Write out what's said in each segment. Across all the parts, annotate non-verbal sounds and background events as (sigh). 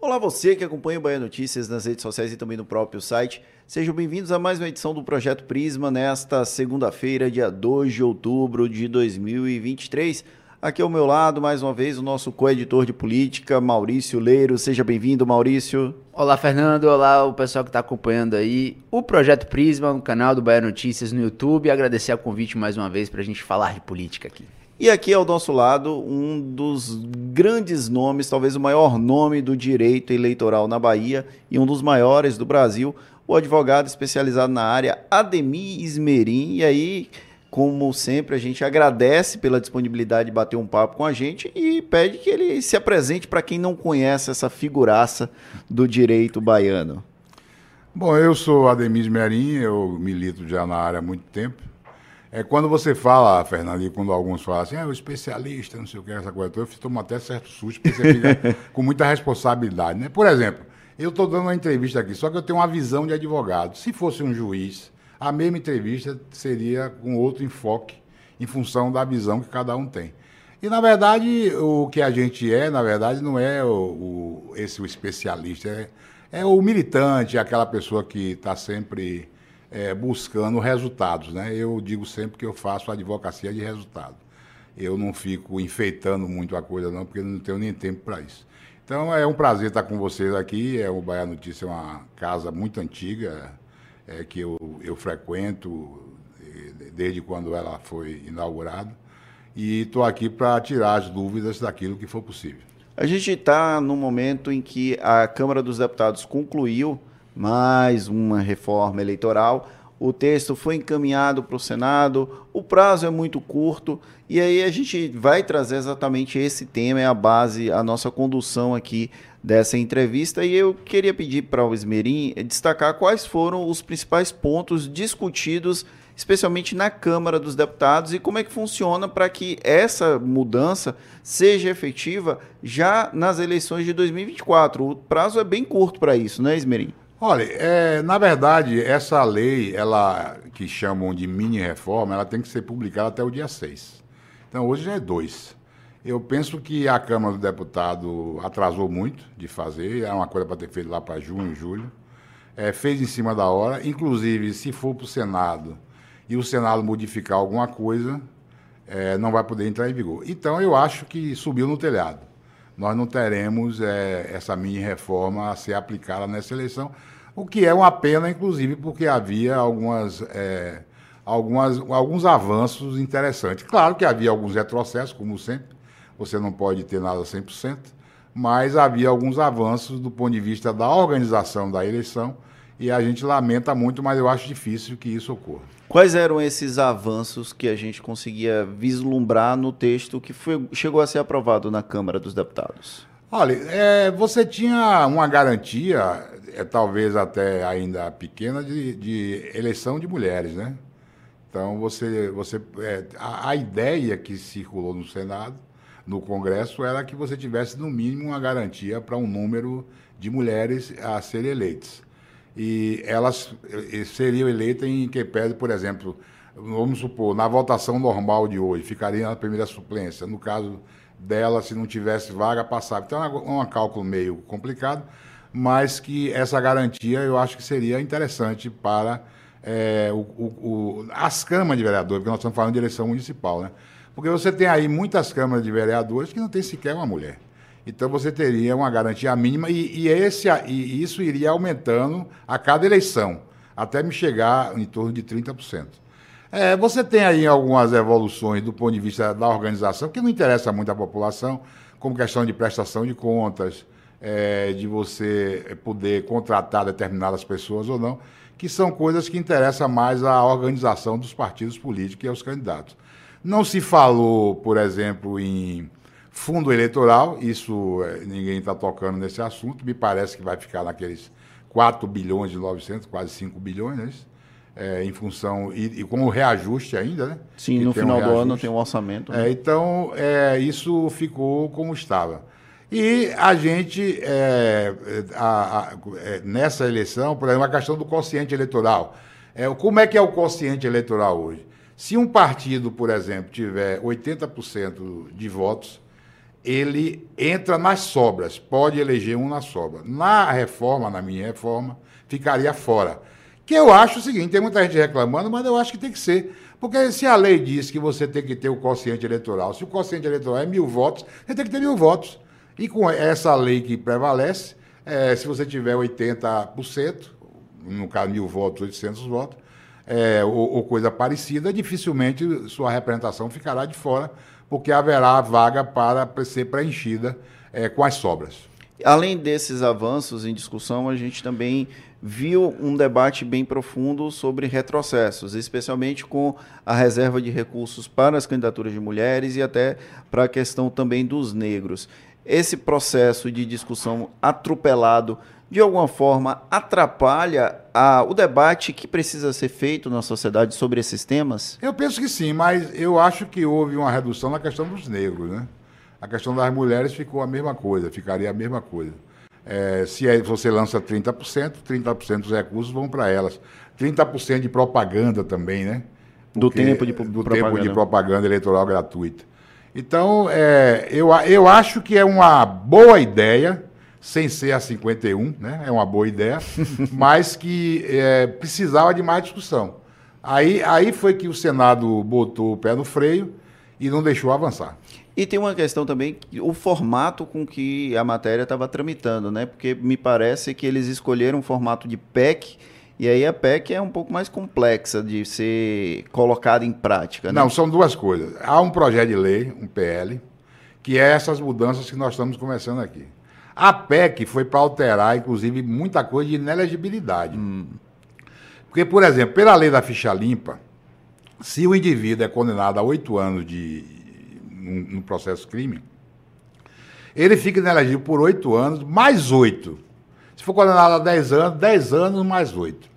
Olá você que acompanha o Bahia Notícias nas redes sociais e também no próprio site. Sejam bem-vindos a mais uma edição do Projeto Prisma nesta segunda-feira, dia 2 de outubro de 2023. Aqui ao meu lado, mais uma vez, o nosso co-editor de política, Maurício Leiro. Seja bem-vindo, Maurício. Olá, Fernando. Olá, o pessoal que está acompanhando aí o Projeto Prisma no canal do Bahia Notícias no YouTube. Agradecer o convite mais uma vez para a gente falar de política aqui. E aqui ao nosso lado, um dos grandes nomes, talvez o maior nome do direito eleitoral na Bahia e um dos maiores do Brasil, o advogado especializado na área Ademir Esmerim. E aí, como sempre, a gente agradece pela disponibilidade de bater um papo com a gente e pede que ele se apresente para quem não conhece essa figuraça do direito baiano. Bom, eu sou Ademir Merim, eu milito já na área há muito tempo. É quando você fala, Fernando, e quando alguns falam assim, ah, o especialista, não sei o que, essa coisa toda, eu tomo até certo susto, porque você fica (laughs) com muita responsabilidade. Né? Por exemplo, eu estou dando uma entrevista aqui, só que eu tenho uma visão de advogado. Se fosse um juiz, a mesma entrevista seria com outro enfoque em função da visão que cada um tem. E, na verdade, o que a gente é, na verdade, não é o, o esse o especialista, é, é, o militante, aquela pessoa que está sempre é, buscando resultados. Né? Eu digo sempre que eu faço advocacia de resultado. Eu não fico enfeitando muito a coisa, não, porque não tenho nem tempo para isso. Então, é um prazer estar com vocês aqui. É, o Bahia Notícia é uma casa muito antiga, é, que eu, eu frequento desde quando ela foi inaugurada. E estou aqui para tirar as dúvidas daquilo que for possível. A gente está no momento em que a Câmara dos Deputados concluiu mais uma reforma eleitoral. O texto foi encaminhado para o Senado, o prazo é muito curto, e aí a gente vai trazer exatamente esse tema, é a base, a nossa condução aqui dessa entrevista. E eu queria pedir para o Esmerim destacar quais foram os principais pontos discutidos, especialmente na Câmara dos Deputados, e como é que funciona para que essa mudança seja efetiva já nas eleições de 2024. O prazo é bem curto para isso, né, Esmerim? Olha, é, na verdade, essa lei, ela que chamam de mini reforma, ela tem que ser publicada até o dia 6. Então, hoje já é 2. Eu penso que a Câmara do Deputado atrasou muito de fazer, é uma coisa para ter feito lá para junho, julho. É, fez em cima da hora, inclusive, se for para o Senado e o Senado modificar alguma coisa, é, não vai poder entrar em vigor. Então, eu acho que subiu no telhado nós não teremos é, essa mini reforma a ser aplicada nessa eleição, o que é uma pena, inclusive, porque havia algumas, é, algumas, alguns avanços interessantes. Claro que havia alguns retrocessos, como sempre, você não pode ter nada 100%, mas havia alguns avanços do ponto de vista da organização da eleição, e a gente lamenta muito, mas eu acho difícil que isso ocorra. Quais eram esses avanços que a gente conseguia vislumbrar no texto que foi, chegou a ser aprovado na Câmara dos Deputados? Olha, é, você tinha uma garantia, é, talvez até ainda pequena, de, de, eleição de mulheres, né? Então, você, você, é, a, a ideia que circulou no Senado, no Congresso, era que você tivesse, no mínimo, uma garantia para um número de mulheres a serem eleitas e elas seriam eleitas em que pede, por exemplo, vamos supor, na votação normal de hoje, ficaria na primeira suplência. No caso dela, se não tivesse vaga, passava. Então é um cálculo meio complicado, mas que essa garantia eu acho que seria interessante para é, o, o, as câmaras de vereadores, porque nós estamos falando de eleição municipal, né? Porque você tem aí muitas câmaras de vereadores que não tem sequer uma mulher. Então você teria uma garantia mínima e, e, esse, e isso iria aumentando a cada eleição, até me chegar em torno de 30%. É, você tem aí algumas evoluções do ponto de vista da organização, que não interessa muito à população, como questão de prestação de contas, é, de você poder contratar determinadas pessoas ou não, que são coisas que interessam mais à organização dos partidos políticos e aos candidatos. Não se falou, por exemplo, em Fundo eleitoral, isso é, ninguém está tocando nesse assunto, me parece que vai ficar naqueles 4 bilhões de 900, quase 5 bilhões, né? É, em função, e, e, com o reajuste ainda, né? Sim, que no final um do ano tem um orçamento. Né? É, então, é, isso ficou como estava. E a gente, a, a, nessa eleição, por exemplo, a questão do consciente eleitoral. É, como é que é o consciente eleitoral hoje? Se um partido, por exemplo, tiver 80% de votos, ele entra nas sobras, pode eleger um na sobra. Na reforma, na minha reforma, ficaria fora. Que eu acho o seguinte, tem muita gente reclamando, mas eu acho que tem que ser. Porque se a lei diz que você tem que ter o quociente eleitoral, se o quociente eleitoral é mil votos, você tem que ter mil votos. E com essa lei que prevalece, é, se você tiver 80%, no caso mil votos, 800 votos, é, ou, ou, coisa parecida, dificilmente sua representação ficará de fora, porque haverá vaga para ser preenchida é, com as sobras. Além desses avanços em discussão, a gente também viu um debate bem profundo sobre retrocessos, especialmente com a reserva de recursos para as candidaturas de mulheres e até para a questão também dos negros. Esse processo de discussão atropelado, de alguma forma, atrapalha a, o debate que precisa ser feito na sociedade sobre esses temas? Eu penso que sim, mas eu acho que houve uma redução na questão dos negros. Né? A questão das mulheres ficou a mesma coisa, ficaria a mesma coisa. É, se você lança 30%, 30% dos recursos vão para elas. 30% de propaganda também, né? Do tempo de do propaganda. tempo de propaganda eleitoral gratuita. Então, é, eu, eu acho que é uma boa ideia, sem ser a 51, né? É uma boa ideia, (laughs) mas que é, precisava de mais discussão. Aí, aí foi que o Senado botou o pé no freio e não deixou avançar. E tem uma questão também, o formato com que a matéria estava tramitando, né? Porque me parece que eles escolheram um formato de PEC, e aí a PEC é um pouco mais complexa de ser colocada em prática. Né? Não, são duas coisas. Há um projeto de lei, um PL, que é essas mudanças que nós estamos começando aqui. A PEC foi para alterar, inclusive, muita coisa de inelegibilidade. Hum. Porque, por exemplo, pela lei da ficha limpa, se o indivíduo é condenado a oito anos de, no, processo crime, ele fica inelegível por oito anos, mais oito. Se for condenado a dez anos, dez anos mais oito.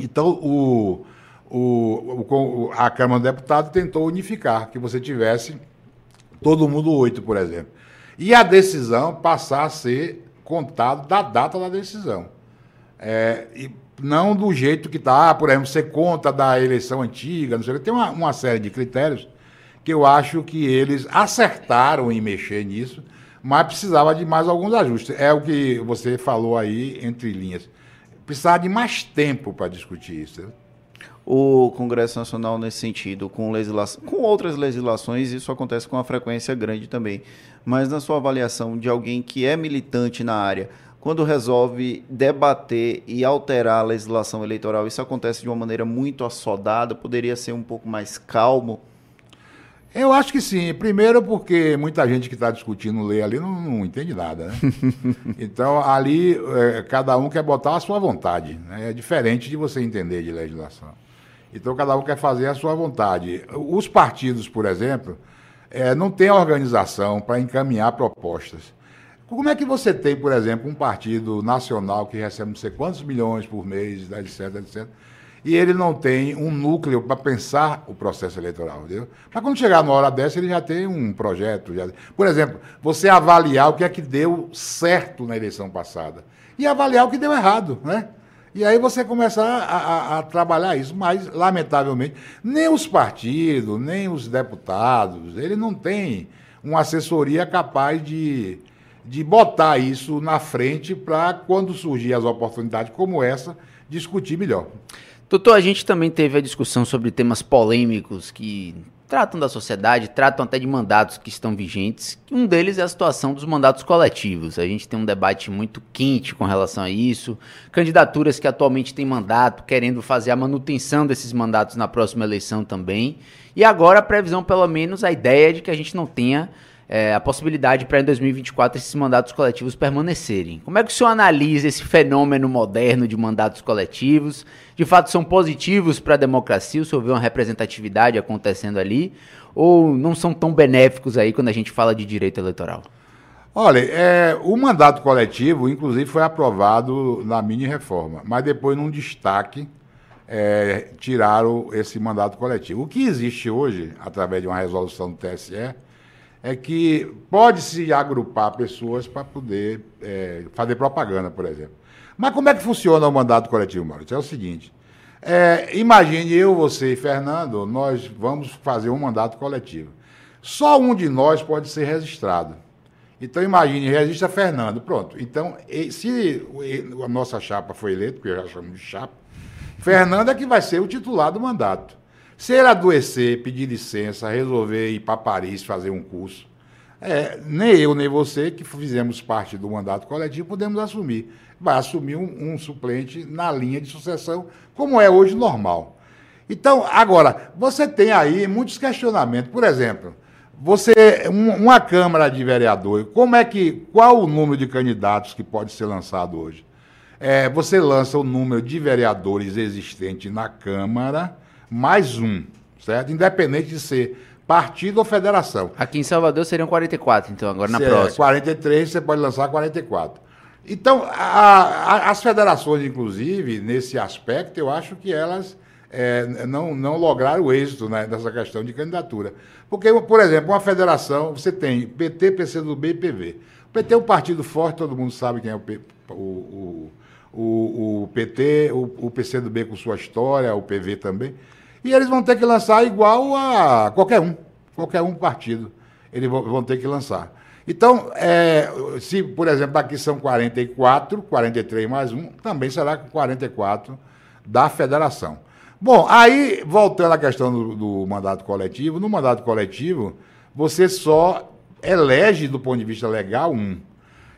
Então, o, o, o, a Câmara dos Deputados tentou unificar, que você tivesse todo mundo oito, por exemplo. E a decisão passar a ser contado da data da decisão. É, e não do jeito que está, ah, por exemplo, você conta da eleição antiga, não sei o que. Tem uma, uma série de critérios que eu acho que eles acertaram em mexer nisso, mas precisava de mais alguns ajustes. É o que você falou aí entre linhas. Precisava de mais tempo para discutir isso. Né? O Congresso Nacional, nesse sentido, com, legislação, com outras legislações, isso acontece com uma frequência grande também. Mas na sua avaliação de alguém que é militante na área, quando resolve debater e alterar a legislação eleitoral, isso acontece de uma maneira muito assodada, poderia ser um pouco mais calmo? Eu acho que sim. Primeiro porque muita gente que está discutindo lei ali não, não entende nada, né? (laughs) então, ali, é, cada um quer botar a sua vontade. Né? É diferente de você entender de legislação. Então, cada um quer fazer a sua vontade. Os partidos, por exemplo, é, não têm organização para encaminhar propostas. Como é que você tem, por exemplo, um partido nacional que recebe não sei quantos milhões por mês, etc, etc, e ele não tem um núcleo para pensar o processo eleitoral? Para quando chegar na hora dessa, ele já tem um projeto. Já... Por exemplo, você avaliar o que é que deu certo na eleição passada e avaliar o que deu errado, né? E aí você começa a, a, a, trabalhar isso. Mas, lamentavelmente, nem os partidos, nem os deputados, ele não tem uma assessoria capaz de, de botar isso na frente para, quando surgir as oportunidades como essa, discutir melhor. Doutor, a gente também teve a discussão sobre temas polêmicos que tratam da sociedade, tratam até de mandatos que estão vigentes. Um deles é a situação dos mandatos coletivos. A gente tem um debate muito quente com relação a isso. Candidaturas que atualmente têm mandato, querendo fazer a manutenção desses mandatos na próxima eleição também. E agora a previsão, pelo menos, a ideia é de que a gente não tenha é, a possibilidade para em 2024 esses mandatos coletivos permanecerem. Como é que o senhor analisa esse fenômeno moderno de mandatos coletivos? De fato, são positivos para a democracia? O senhor vê uma representatividade acontecendo ali? Ou não são tão benéficos aí quando a gente fala de direito eleitoral? Olha, é, o mandato coletivo, inclusive, foi aprovado na mini-reforma, mas depois, num destaque, é, tiraram esse mandato coletivo. O que existe hoje, através de uma resolução do TSE, é que pode-se agrupar pessoas para poder é, fazer propaganda, por exemplo. Mas como é que funciona o mandato coletivo, Maurício? É o seguinte: é, imagine eu, você e Fernando, nós vamos fazer um mandato coletivo. Só um de nós pode ser registrado. Então, imagine, registra Fernando. Pronto. Então, se a nossa chapa foi eleita, porque eu já chamo de chapa, Fernando é que vai ser o titular do mandato. Se ele adoecer, pedir licença, resolver ir para Paris fazer um curso, é, nem eu nem você, que fizemos parte do mandato coletivo, podemos assumir. Vai assumir um, um suplente na linha de sucessão, como é hoje normal. Então, agora, você tem aí muitos questionamentos. Por exemplo, você, um, uma Câmara de Vereadores, como é que, qual o número de candidatos que pode ser lançado hoje? É, você lança o número de vereadores existente na Câmara, mais um, certo? Independente de ser partido ou federação. Aqui em Salvador seriam 44, então, agora na Se próxima. É 43, você pode lançar 44. Então, a, a, as federações, inclusive, nesse aspecto, eu acho que elas é, não, não lograram o êxito né, nessa questão de candidatura. Porque, por exemplo, uma federação, você tem PT, PCdoB e PV. O PT é um partido forte, todo mundo sabe quem é o, o, o, o PT, o, o PCdoB com sua história, o PV também. E eles vão ter que lançar igual a qualquer um, qualquer um partido. Eles vão, ter que lançar. Então, é, se, por exemplo, aqui são 44, 43 mais um, também será 44 da federação. Bom, aí, voltando à questão do, do, mandato coletivo, no mandato coletivo, você só elege, do ponto de vista legal, um.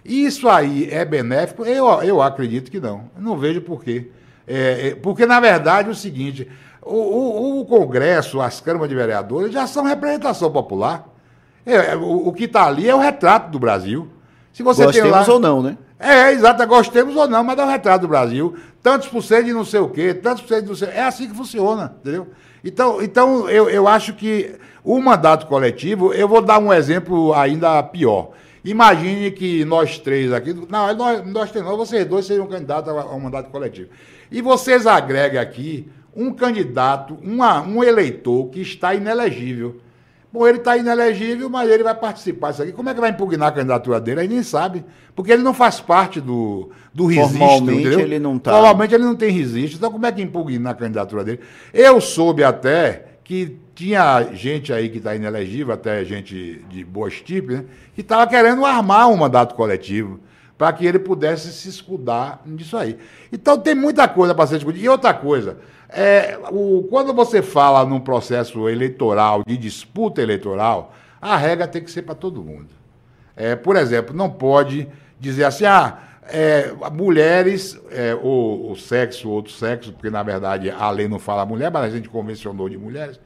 Isso aí é benéfico? Eu, eu acredito que não. Não vejo por quê. É, é, porque, na verdade, é o seguinte: o, o, o, Congresso, as câmaras de vereadores já são representação popular. É, é o, o, que está ali é o retrato do Brasil. Se você Gostemos tem lá... ou não, né? É, exato, gostemos ou não, mas é o retrato do Brasil. Tantos por cento de não sei o quê, tantos por cento de não sei É assim que funciona, entendeu? Então, então eu, eu acho que o mandato coletivo, eu vou dar um exemplo ainda pior. Imagine que nós três aqui, não, nós, nós temos, vocês dois seriam candidatos ao, ao mandato coletivo. E vocês agregam aqui um candidato, uma, um eleitor que está inelegível. Bom, ele está inelegível, mas ele vai participar disso aqui. Como é que vai impugnar a candidatura dele? Aí nem sabe. Porque ele não faz parte do, do registro. Formalmente entendeu? ele não está. Formalmente ele não tem registro. Então como é que impugna a candidatura dele? Eu soube até que tinha gente aí que está inelegível, até gente de boas tipos, né, que estava querendo armar um mandato coletivo para que ele pudesse se escudar nisso aí. Então tem muita coisa para ser discutida. E outra coisa, é, o, quando você fala num processo eleitoral, de disputa eleitoral, a regra tem que ser para todo mundo. É, por exemplo, não pode dizer assim, ah, é, mulheres, é, ou, ou sexo, outro sexo, porque na verdade a lei não fala mulher, mas a gente convencionou de mulheres,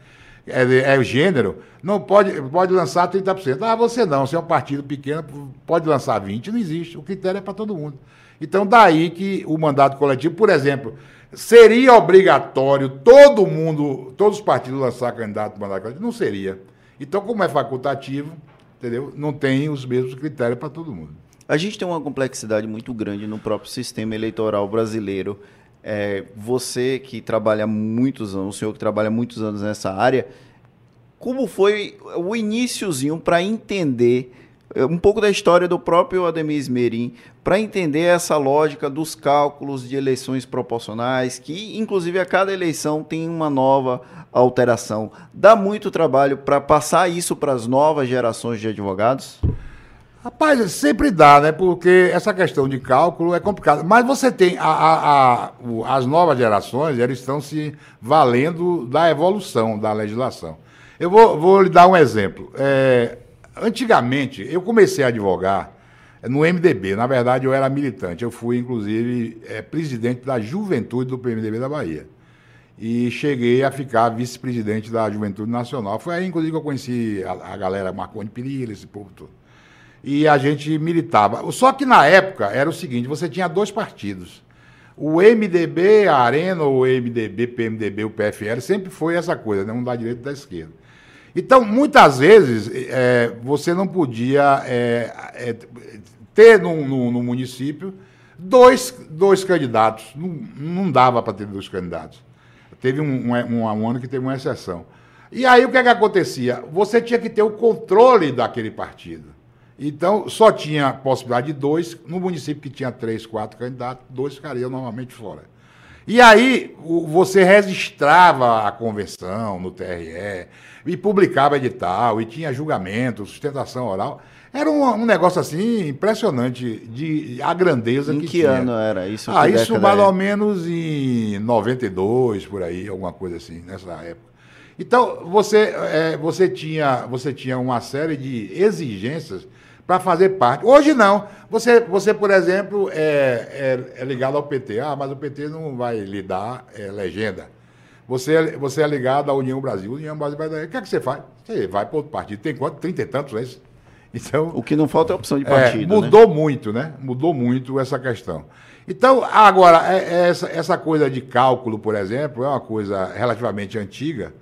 é, é gênero, não pode, pode lançar 30%. Ah, você não, você é um partido pequeno, pode lançar 20%, não existe. O critério é para todo mundo. Então, daí que o mandato coletivo, por exemplo, Seria obrigatório todo mundo, todos os partidos lançar candidato para mandato coletivo? Não seria. Então, como é facultativo, entendeu? Não tem os mesmos critérios para todo mundo. A gente tem uma complexidade muito grande no próprio sistema eleitoral brasileiro. É, você que trabalha muitos anos, o senhor que trabalha muitos anos nessa área, como foi o iníciozinho para entender é, um pouco da história do próprio Ademir Esmerim para entender essa lógica dos cálculos de eleições proporcionais, que inclusive a cada eleição tem uma nova alteração. Dá muito trabalho para passar isso para as novas gerações de advogados? Rapaz, sempre dá, né? Porque essa questão de cálculo é complicada. Mas você tem a, a, a, as novas gerações, eles estão se valendo da evolução da legislação. Eu vou, vou lhe dar um exemplo. É, Antigamente, eu comecei a advogar no MDB. Na verdade, eu era militante. Eu fui, inclusive, é, presidente da juventude do PMDB da Bahia. E cheguei a ficar vice-presidente da Juventude Nacional. Foi aí, inclusive, que eu conheci a, a galera Marconi Perilha, esse povo todo. E a gente militava. Só que na época era o seguinte: você tinha dois partidos. O MDB, a Arena, o MDB, PMDB, o PFL, sempre foi essa coisa, né? um da direita e da esquerda. Então, muitas vezes, é, você não podia é, é, ter no, no, no, município dois, dois candidatos. Não, não dava para ter dois candidatos. Teve um, um, um, ano que teve uma exceção. E aí o que, é que acontecia? Você tinha que ter o controle daquele partido. Então, só tinha possibilidade de dois. No município que tinha três, quatro candidatos, dois ficariam normalmente fora. E aí você registrava a convenção no TRE e publicava edital e tinha julgamento, sustentação oral. Era um, um negócio assim impressionante de a grandeza Em que, que tinha. ano era isso? Ah, isso mais é? ou menos em 92, por aí, alguma coisa assim, nessa época. Então, você, é, você, tinha, você tinha uma série de exigências para fazer parte. Hoje não. Você, você por exemplo, é, é, é ligado ao PT. Ah, mas o PT não vai lhe dar é, legenda. Você, é- você é ligado à União Brasil. União Brasil vai dar. O que é que você faz? Você vai para outro partido. Tem quanto? Trinta e tantos, é isso? (laughs) Então, O que não falta é opção de é, partido. né? mudou muito, né? Mudou muito essa questão. Então, agora, é- é essa, essa coisa de cálculo, por exemplo, é uma coisa relativamente antiga,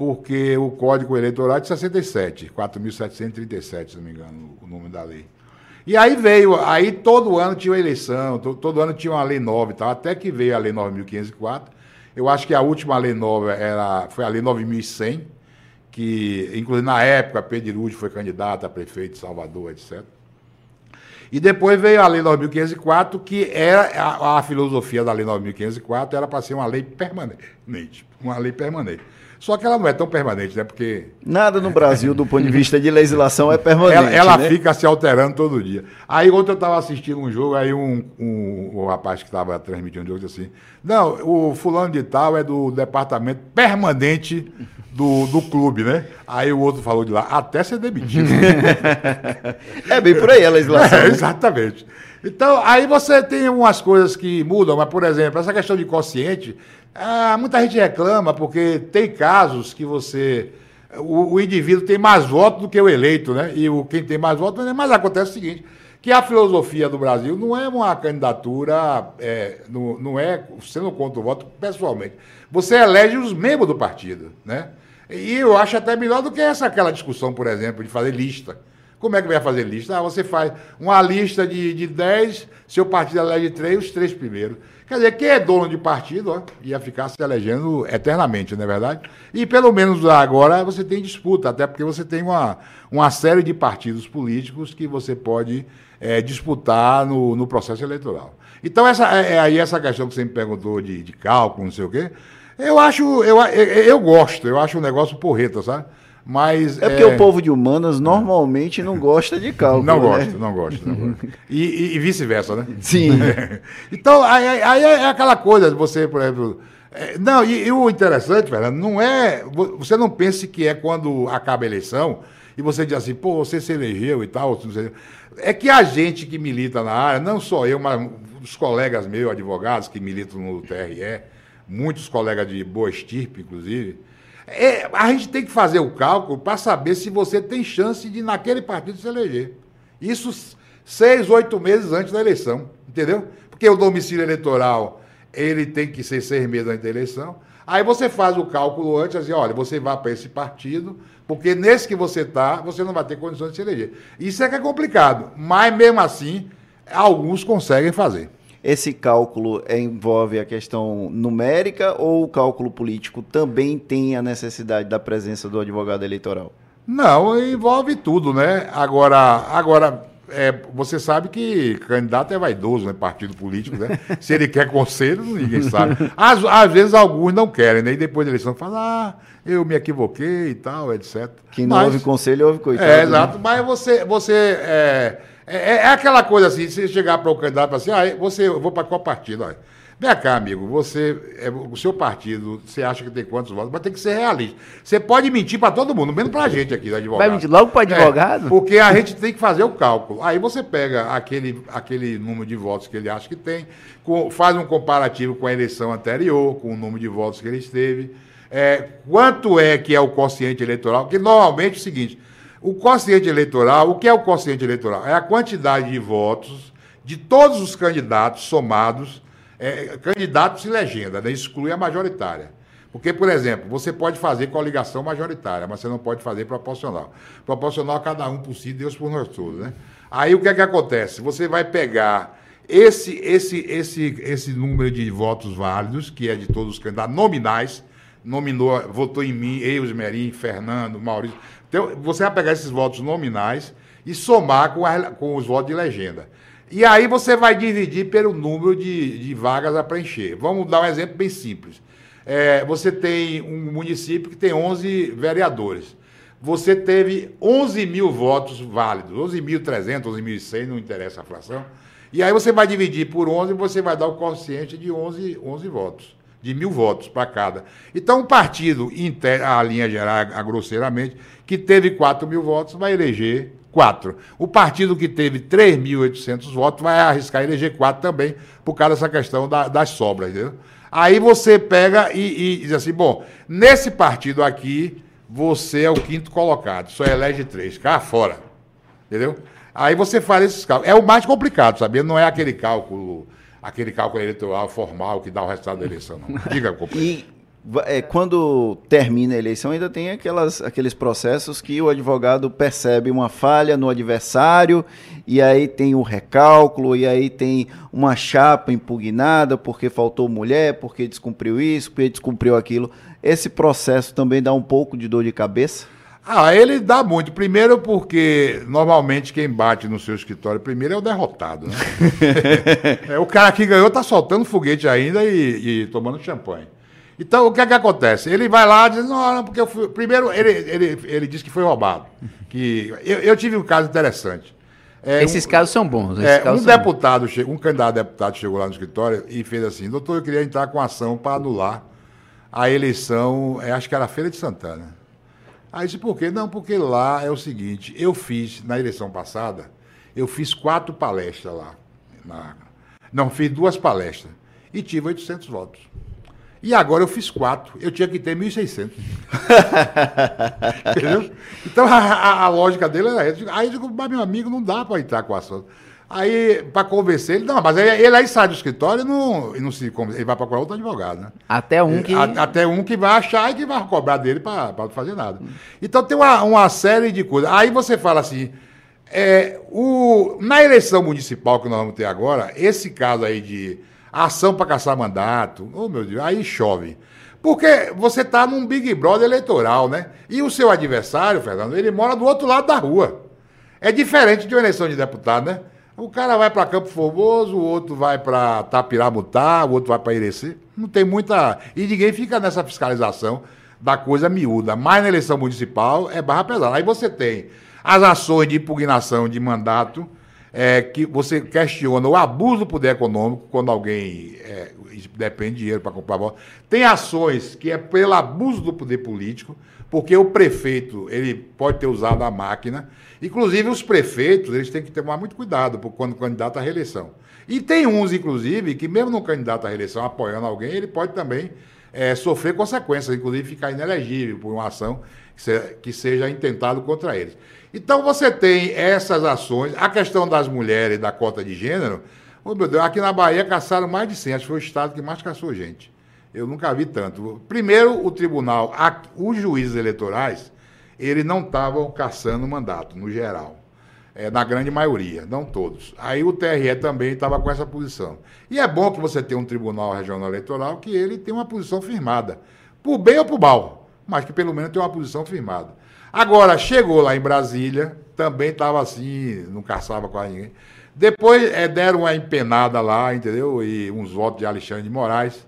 porque o Código Eleitoral é de 67, 4.737, se não me engano, o nome da lei. E aí veio, aí todo ano tinha uma eleição, to- todo ano tinha uma lei nova e tal, até que veio a lei 9.504. Eu acho que a última lei nova era, foi a lei 9.100, que, inclusive na época, Pedirúdio foi candidato a prefeito de Salvador, etc. E depois veio a Lei 9.504, que era a, a filosofia da Lei 9.504 era para ser uma lei permanente. Uma lei permanente. Só que ela não é tão permanente, né? Porque Nada no Brasil, do ponto de vista de legislação, é permanente. ela, ela né? fica se alterando todo dia. Aí ontem eu estava assistindo um jogo, aí um, um, um rapaz que estava transmitindo um jogo disse assim: Não, o fulano de tal é do departamento permanente do, do clube, né? Aí o outro falou de lá, até ser demitido. (laughs) É bem por aí a legislação. (laughs) É, né? exatamente. Então, aí você tem umas coisas que mudam, mas, por exemplo, essa questão de consciente, ah, muita gente reclama porque tem casos que você. O, o indivíduo tem mais votos do que o eleito, né? E o, quem tem mais votos, mas acontece o seguinte: que a filosofia do Brasil não é uma candidatura, é, não, não é o voto pessoalmente. Você elege os membros do partido, né? E eu acho até melhor do que essa aquela discussão, por exemplo, de fazer lista. Como é que vai fazer lista? Ah, você faz uma lista de, de 10, seu partido elege três, os três primeiros. Quer dizer, quem é dono de partido ó, ia ficar se elegendo eternamente, não é verdade? E pelo menos agora você tem disputa, até porque você tem uma, uma série de partidos políticos que você pode eh, disputar no, no processo eleitoral. Então, essa, é, é aí essa questão que você me perguntou de, de cálculo, não sei o quê, eu acho, eu, eu, eu gosto, eu acho um negócio porreta, sabe? Mas. É porque o povo de humanas normalmente não gosta de cálculo. Não né? gosta, não gosta. Não gosta. E, e- e vice-versa, né? Sim. (laughs) então, aí, aí- é aquela coisa de você, por exemplo. é, não, e, e o interessante, Fernando, não é. vo- Você não pense que é quando acaba a eleição e você diz assim, pô, você se elegeu e tal. É que a gente que milita na área, não só eu, mas os colegas meus, advogados que militam no TRE, muitos colegas de boa estirpe, inclusive, é, a gente tem que fazer o cálculo para saber se você tem chance de, naquele partido, se eleger. Isso seis, oito meses antes da eleição, entendeu? Porque o domicílio eleitoral, ele tem que ser seis meses antes da eleição. Aí você faz o cálculo antes, assim, olha, você vai para esse partido, porque nesse que você está, você não vai ter condições de se eleger. Isso é que é complicado, mas mesmo assim, alguns conseguem fazer. Esse cálculo envolve a questão numérica ou o cálculo político também tem a necessidade da presença do advogado eleitoral? Não, envolve tudo, né? Agora, agora é, você sabe que candidato é vaidoso, né? Partido político, né? (laughs) Se ele quer conselho, ninguém sabe. Às, às vezes alguns não querem, né? E depois da eleição falam, ah, eu me equivoquei e tal, etc. Quem não Mas- ouve conselho, ouve coitado. É, né? exato. Mas você, você é, é, é aquela coisa assim, se chegar para o candidato e falar assim, ah, você, eu vou para qual partido? Olha, vem cá, amigo, você, é, o seu partido, você acha que tem quantos votos? Mas tem que ser realista. Você pode mentir para todo mundo, menos para a gente aqui, do advogado. Vai mentir logo pro advogado? É, porque a gente tem que fazer o cálculo. Aí você pega aquele, aquele número de votos que ele acha que tem, com- faz um comparativo com a eleição anterior, com o número de votos que ele esteve. É, quanto é que é o quociente eleitoral? Porque normalmente é o seguinte: o quociente eleitoral, o que é o quociente eleitoral? É a quantidade de votos de todos os candidatos somados, é, candidatos e legenda, né? exclui a majoritária. Porque, por exemplo, você pode fazer coligação majoritária, mas você não pode fazer proporcional. Proporcional, cada um por si, Deus por nós todos, né? Aí o que é que acontece? Você vai pegar esse, esse, esse, esse número de votos válidos, que é de todos os candidatos nominais, nominou, votou em mim, eu, Esmerim, Fernando, Maurício. Então, você vai pegar esses votos nominais e somar com, a- com os votos de legenda. E aí você vai dividir pelo número de, de vagas a preencher. Vamos dar um exemplo bem simples. É, você tem um município que tem 11 vereadores. você teve 11 mil votos válidos, 11.300, 11.100, não interessa a fração. E aí você vai dividir por 11 e você vai dar o quociente de 11, 11 votos, de mil votos para cada. Então, o partido, a linha geral, grosseiramente, que teve 4 mil votos, vai eleger 4. O partido que teve 3.800 votos vai arriscar eleger 4 também, por causa dessa questão da, das sobras, entendeu? Aí você pega e, e diz assim, bom, nesse partido aqui, você é o quinto colocado, só elege três, cá fora. Entendeu? Aí você faz esses cálculos. É o mais complicado, sabia? Não é aquele cálculo, aquele cálculo eleitoral formal que dá o resultado da eleição, não. (laughs) Diga, companheiro. E é, quando termina a eleição, ainda tem aquelas, aqueles processos que o advogado percebe uma falha no adversário, e aí tem o recálculo, e aí tem uma chapa impugnada porque faltou mulher, porque descumpriu isso, porque descumpriu aquilo. Esse processo também dá um pouco de dor de cabeça? Ah, ele dá muito. Primeiro porque normalmente quem bate no seu escritório primeiro é o derrotado, né? (laughs) é, o cara que ganhou tá soltando foguete ainda e, e tomando champanhe. Então, o que é que acontece? Ele vai lá e diz, não, não, porque eu fui... Primeiro, ele, ele, ele diz que foi roubado. Que... Eu, eu tive um caso interessante. É, Esses um, casos são bons. É, casos um deputado, bons. um candidato a deputado chegou lá no escritório e fez assim, doutor, eu queria entrar com ação para anular a eleição, é, acho que era a Feira de Santana. Aí disse, por quê? Não, porque lá é o seguinte, eu fiz, na eleição passada, eu fiz quatro palestras lá. Na, não, fiz duas palestras e tive 800 votos. E agora eu fiz quatro. Eu tinha que ter 1.600. (laughs) Entendeu? Então a, a, a, lógica dele era essa. Aí eu digo, mas meu amigo, não dá para entrar com a ação. Aí, para convencer ele, não, mas aí, ele aí sai do escritório e não, e não se ele vai procurar outro advogado, né? Até um que. A, até um que vai achar e que vai cobrar dele para não fazer nada. Então tem uma, uma série de coisas. Aí você fala assim. É, o, na eleição municipal que nós vamos ter agora, esse caso aí de ação para caçar mandato. Oh, meu Deus, aí chove. Porque você está num Big Brother eleitoral, né? E o seu adversário, Fernando, ele mora do outro lado da rua. É diferente de uma eleição de deputado, né? O cara vai para Campo Formoso, o outro vai para Tapiramutá, o outro vai para Irecê. Não tem muita. E ninguém fica nessa fiscalização da coisa miúda. Mas na eleição municipal é barra pesada. Aí você tem as ações de impugnação de mandato é, que você questiona o abuso do poder econômico, quando alguém é, depende de dinheiro para comprar voto. Tem ações que é pelo abuso do poder político, porque o prefeito ele pode ter usado a máquina. Inclusive, os prefeitos eles têm que tomar muito cuidado quando candidato à reeleição. E tem uns, inclusive, que mesmo no candidato à reeleição apoiando alguém, ele pode também é, sofrer consequências, inclusive ficar inelegível por uma ação que, se, que seja intentado contra eles. Então você tem essas ações, a questão das mulheres, da cota de gênero, oh, meu Deus, aqui na Bahia caçaram mais de 100, acho que foi o estado que mais caçou gente. Eu nunca vi tanto. Primeiro, o tribunal, a, os juízes eleitorais, eles não estavam caçando mandato, no geral. É, na grande maioria, não todos. Aí o TRE também estava com essa posição. E é bom que você tenha um tribunal regional eleitoral que ele tem uma posição firmada. Por bem ou por mal, mas que pelo menos tem uma posição firmada. Agora, chegou lá em Brasília, também estava assim, não caçava quase ninguém. Depois é, deram uma empenada lá, entendeu? E uns votos de Alexandre de Moraes.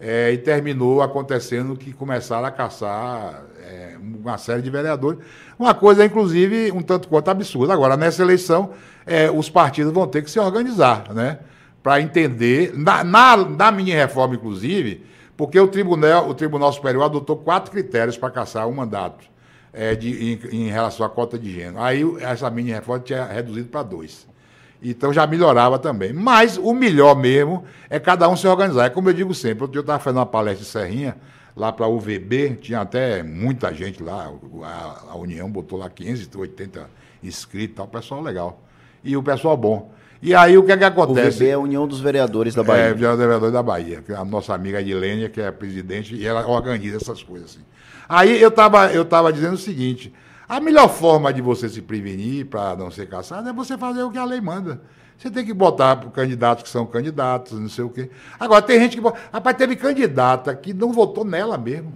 É, e terminou acontecendo que começaram a caçar é, uma série de vereadores. Uma coisa, inclusive, um tanto quanto absurda. Agora, nessa eleição, é, os partidos vão ter que se organizar, né? Para entender. Na, na, na minha reforma, inclusive, porque o Tribunal, o Tribunal Superior adotou quatro critérios para caçar o mandato é, de, em, em, relação à cota de gênero. Aí essa mini reforma tinha reduzido para dois. Então já melhorava também. Mas o melhor mesmo é cada um se organizar. É como eu digo sempre, eu estava fazendo uma palestra em Serrinha, lá para a UVB, tinha até muita gente lá, a, a, União botou lá 580 inscritos, tal, pessoal legal. E o pessoal bom. E aí o que é que acontece? O UVB é a União dos Vereadores da Bahia. É, a União dos Vereadores da Bahia. A nossa amiga Edilênia, que é a presidente, e ela organiza essas coisas assim. Aí eu estava eu tava dizendo o seguinte: a melhor forma de você se prevenir para não ser caçado é você fazer o que a lei manda. Você tem que botar para candidatos que são candidatos, não sei o quê. Agora, tem gente que. Rapaz, teve candidata que não votou nela mesmo.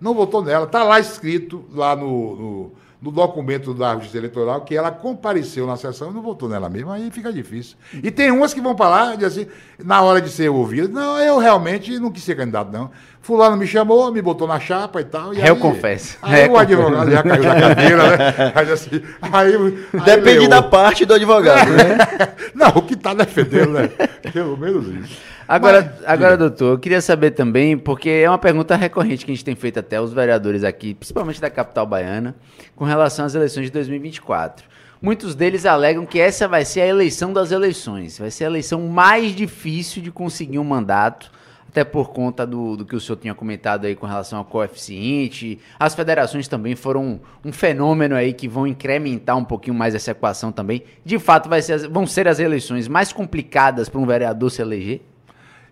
Não votou nela. Está lá escrito, lá no, no, no documento da Justiça Eleitoral que ela compareceu na sessão e não votou nela mesma, aí fica difícil. E tem umas que vão para lá e assim, na hora de ser ouvidas, não, eu realmente não quis ser candidato, não. Fulano me chamou, me botou na chapa e tal. E eu aí, confesso. Aí eu o advogado já caiu na cadeira, né? Aí, assim, aí, aí Depende leu. da parte do advogado, né? (laughs) não, o que está defendendo, né? Pelo menos isso. Agora, Mas, agora doutor, eu queria saber também, porque é uma pergunta recorrente que a gente tem feito até os vereadores aqui, principalmente da capital baiana, com relação às eleições de 2024. Muitos deles alegam que essa vai ser a eleição das eleições, vai ser a eleição mais difícil de conseguir um mandato, até por conta do, do que o senhor tinha comentado aí com relação ao coeficiente. As federações também foram um, um fenômeno aí que vão incrementar um pouquinho mais essa equação também. De fato, vai ser, vão ser as eleições mais complicadas para um vereador se eleger?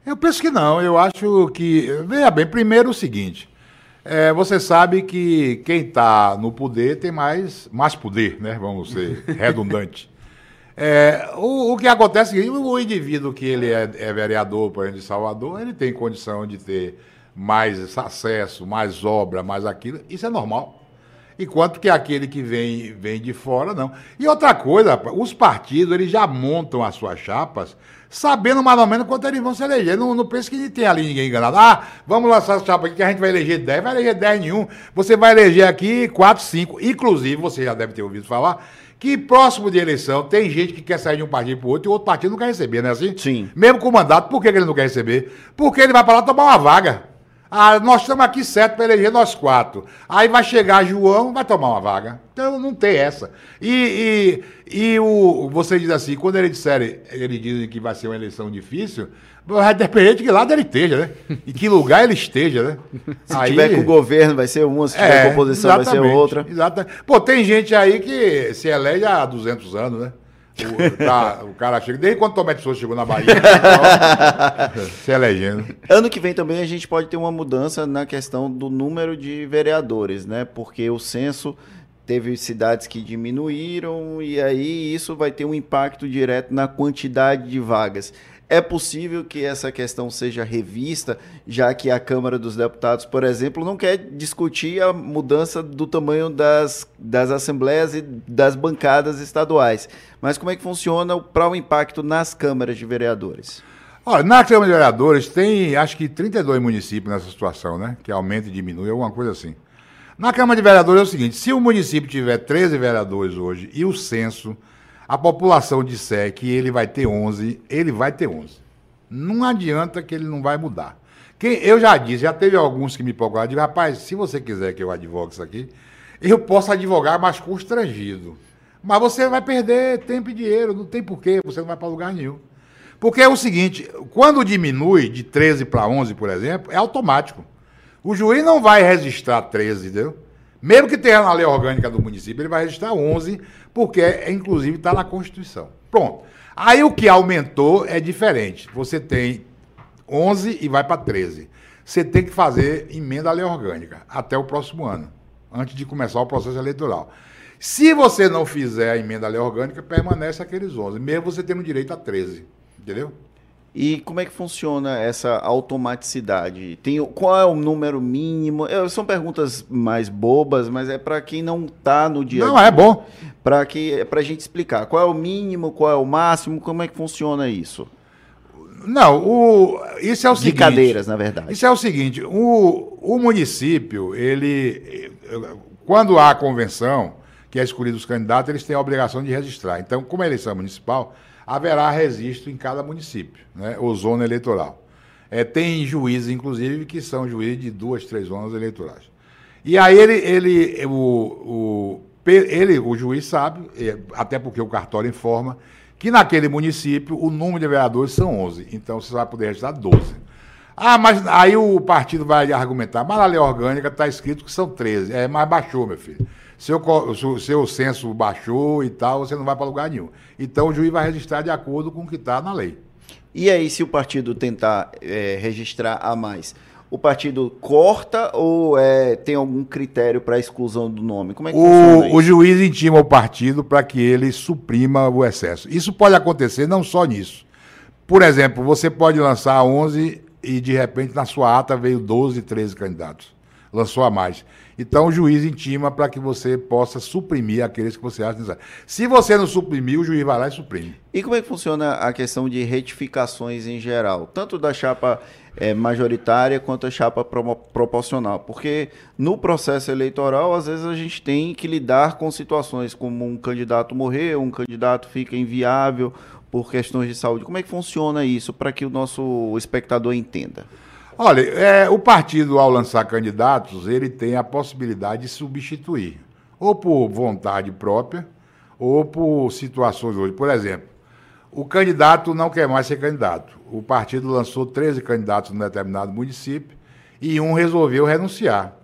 Eu penso que não. Eu acho que. Veja bem, primeiro o seguinte. É, você sabe que quem está no poder tem mais, mais poder, né? Vamos ser (laughs) redundante. É, o, o, que acontece é que o indivíduo que ele é, é, vereador, por exemplo, de Salvador, ele tem condição de ter mais acesso, mais obra, mais aquilo. Isso é normal. Enquanto que aquele que vem, vem de fora, não. E outra coisa, os partidos eles já montam as suas chapas sabendo mais ou menos quanto eles vão se eleger. Não, não pense que tem ali ninguém enganado. Ah, vamos lançar essa chapa aqui que a gente vai eleger 10. Vai eleger 10 nenhum. Você vai eleger aqui 4, 5. Inclusive, você já deve ter ouvido falar que próximo de eleição tem gente que quer sair de um partido para o outro e o outro partido não quer receber, não é assim? Sim. Mesmo com o mandato, por que ele não quer receber? Porque ele vai para lá tomar uma vaga. Ah, nós estamos aqui certo para eleger nós quatro. Aí vai chegar João, vai tomar uma vaga. Então não tem essa. E, e, e o, você diz assim, quando ele disser, ele diz que vai ser uma eleição difícil, vai depender de que lado ele esteja, né? E que lugar ele esteja, né? (laughs) Se aí, tiver com o governo vai ser uma, se tiver é, com oposição vai ser outra. Exatamente. Pô, tem gente aí que se elege há 200 anos, né? O, tá, o cara chega, desde quando Tomé de Souza chegou na Bahia, (laughs) se elegendo. Ano que vem também a gente pode ter uma mudança na questão do número de vereadores, né? Porque o censo teve cidades que diminuíram e aí isso vai ter um impacto direto na quantidade de vagas. É possível que essa questão seja revista, já que a Câmara dos Deputados, por exemplo, não quer discutir a mudança do tamanho das, das assembleias e das bancadas estaduais. Mas como é que funciona para o impacto nas câmaras de vereadores? Olha, na Câmara de Vereadores tem, acho que 32 municípios nessa situação, né? Que aumenta e diminui, alguma coisa assim. Na Câmara de Vereadores é o seguinte: se o município tiver 13 vereadores hoje e o censo a população disser que ele vai ter 11, ele vai ter 11. Não adianta que ele não vai mudar. Quem, eu já disse, já teve alguns que me procuraram, disse, rapaz, se você quiser que eu advogue isso aqui, eu posso advogar mais constrangido. Mas você vai perder tempo e dinheiro, não tem porquê, você não vai para lugar nenhum. Porque é o seguinte, quando diminui de 13 para 11, por exemplo, é automático. O juiz não vai registrar 13, entendeu? Mesmo que tenha na lei orgânica do município, ele vai registrar 11, porque, inclusive, está na Constituição. Pronto. Aí o que aumentou é diferente. Você tem 11 e vai para 13. Você tem que fazer emenda à lei orgânica até o próximo ano, antes de começar o processo eleitoral. Se você não fizer a emenda à lei orgânica, permanece aqueles 11, mesmo você tendo direito a 13. Entendeu? E como é que funciona essa automaticidade? Tem, qual é o número mínimo? É, são perguntas mais bobas, mas é para quem não está no dia. Não, é bom. Para que para a gente explicar qual é o mínimo, qual é o máximo, como é que funciona isso? Não, o, isso é o De seguinte. cadeiras, na verdade. Isso é o seguinte: o, o município, ele, quando há a convenção, que é escolhido os candidatos, eles têm a obrigação de registrar. Então, como é eleição municipal, haverá registro em cada município, né, ou zona eleitoral. É, tem juízes, inclusive, que são juízes de duas, três zonas eleitorais. E aí ele, ele, o, o, ele, o juiz sabe, até porque o cartório informa, que naquele município o número de vereadores são 11. Então você vai poder registrar 12. Ah, mas aí o partido vai argumentar, mas na lei orgânica está escrito que são 13. É, mas baixou, meu filho. Seu, seu censo baixou e tal, você não vai para lugar nenhum. Então o juiz vai registrar de acordo com o que está na lei. E aí, se o partido tentar é, registrar a mais, o partido corta ou é, tem algum critério para exclusão do nome? Como é que o, o juiz intima o partido para que ele suprima o excesso. Isso pode acontecer não só nisso. Por exemplo, você pode lançar 11 e de repente na sua ata veio 12, 13 candidatos. lançou a mais. Então o juiz intima para que você possa suprimir aqueles que você acha necessário. Se você não suprimir, o juiz vai lá e suprime. E como é que funciona a questão de retificações em geral, tanto da chapa é, majoritária quanto a chapa pro, proporcional? Porque no processo eleitoral, às vezes a gente tem que lidar com situações como um candidato morrer, um candidato fica inviável por questões de saúde. Como é que funciona isso para que o nosso espectador entenda? Olha, é, o partido, ao lançar candidatos, ele tem a possibilidade de substituir, ou por vontade própria, ou por situações hoje. Por exemplo, o candidato não quer mais ser candidato. O partido lançou 13 candidatos num determinado município e um resolveu renunciar.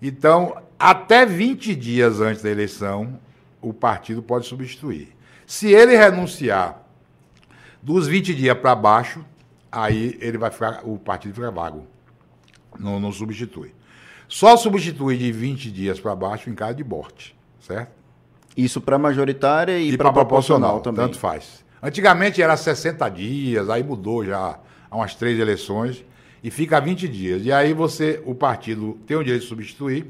Então, até 20 dias antes da eleição, o partido pode substituir. Se ele renunciar dos 20 dias para baixo, aí ele vai ficar, o partido fica vago. Não, não substitui. Só substitui de 20 dias para baixo em caso de morte, certo? Isso para majoritária e, e para proporcional, proporcional também. Tanto faz. Antigamente era 60 dias, aí mudou já há umas três eleições e fica 20 dias. E aí você, o partido tem o direito de substituir.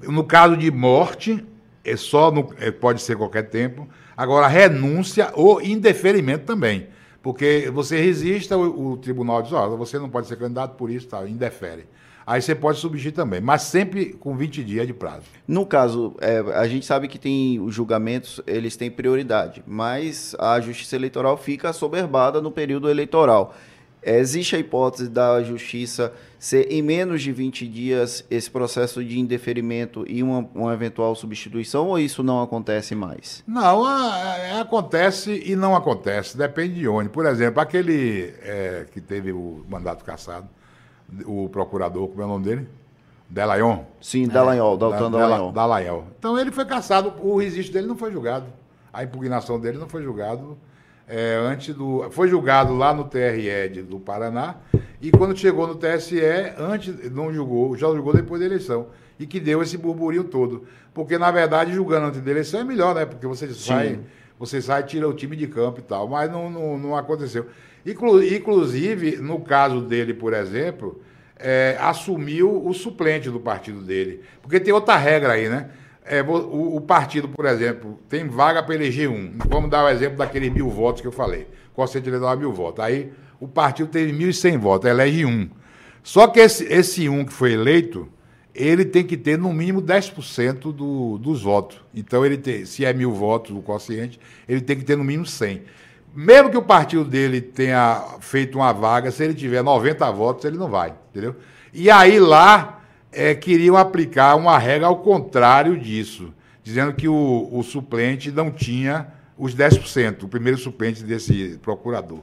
No caso de morte, é só no, é, pode ser qualquer tempo. Agora, renúncia ou indeferimento também. Porque você resiste, o, o tribunal diz, oh, você não pode ser candidato por isso, tá, indefere. Aí você pode substituir também, mas sempre com 20 dias de prazo. No caso, é, a gente sabe que tem os julgamentos, eles têm prioridade, mas a justiça eleitoral fica assoberbada no período eleitoral. É, existe a hipótese da justiça ser em menos de 20 dias esse processo de indeferimento e uma, uma eventual substituição, ou isso não acontece mais? Não, a, a, acontece e não acontece, depende de onde. Por exemplo, aquele é, que teve o mandato cassado, o procurador, como é o nome dele? Delayon? Sim, Dallagnol, Dalton Dallagnol. Dallagnol. Então ele foi cassado, o registro dele não foi julgado. A impugnação dele não foi julgado é, antes do. Foi julgado lá no TRE do Paraná e quando chegou no TSE, antes não julgou, já julgou depois da eleição. E que deu esse burburinho todo. Porque, na verdade, julgando antes da eleição é melhor, né? Porque você sai, você sai tira o time de campo e tal. Mas não, não, não aconteceu. Inclu, inclusive, no caso dele, por exemplo, é, assumiu o suplente do partido dele. Porque tem outra regra aí, né? É, o, o, partido, por exemplo, tem vaga para eleger um. Vamos dar o exemplo daqueles mil votos que eu falei. O Conselho Eleitoral mil votos. Aí o partido teve 1.100 votos, elege um. Só que esse, esse um que foi eleito, ele tem que ter no mínimo 10% do, dos votos. Então, ele tem, se é mil votos o quociente, ele tem que ter no mínimo 100. Mesmo que o partido dele tenha feito uma vaga, se ele tiver 90 votos, ele não vai, entendeu? E aí lá é, queriam aplicar uma regra ao contrário disso, dizendo que o, o suplente não tinha os 10%, o primeiro suplente desse procurador.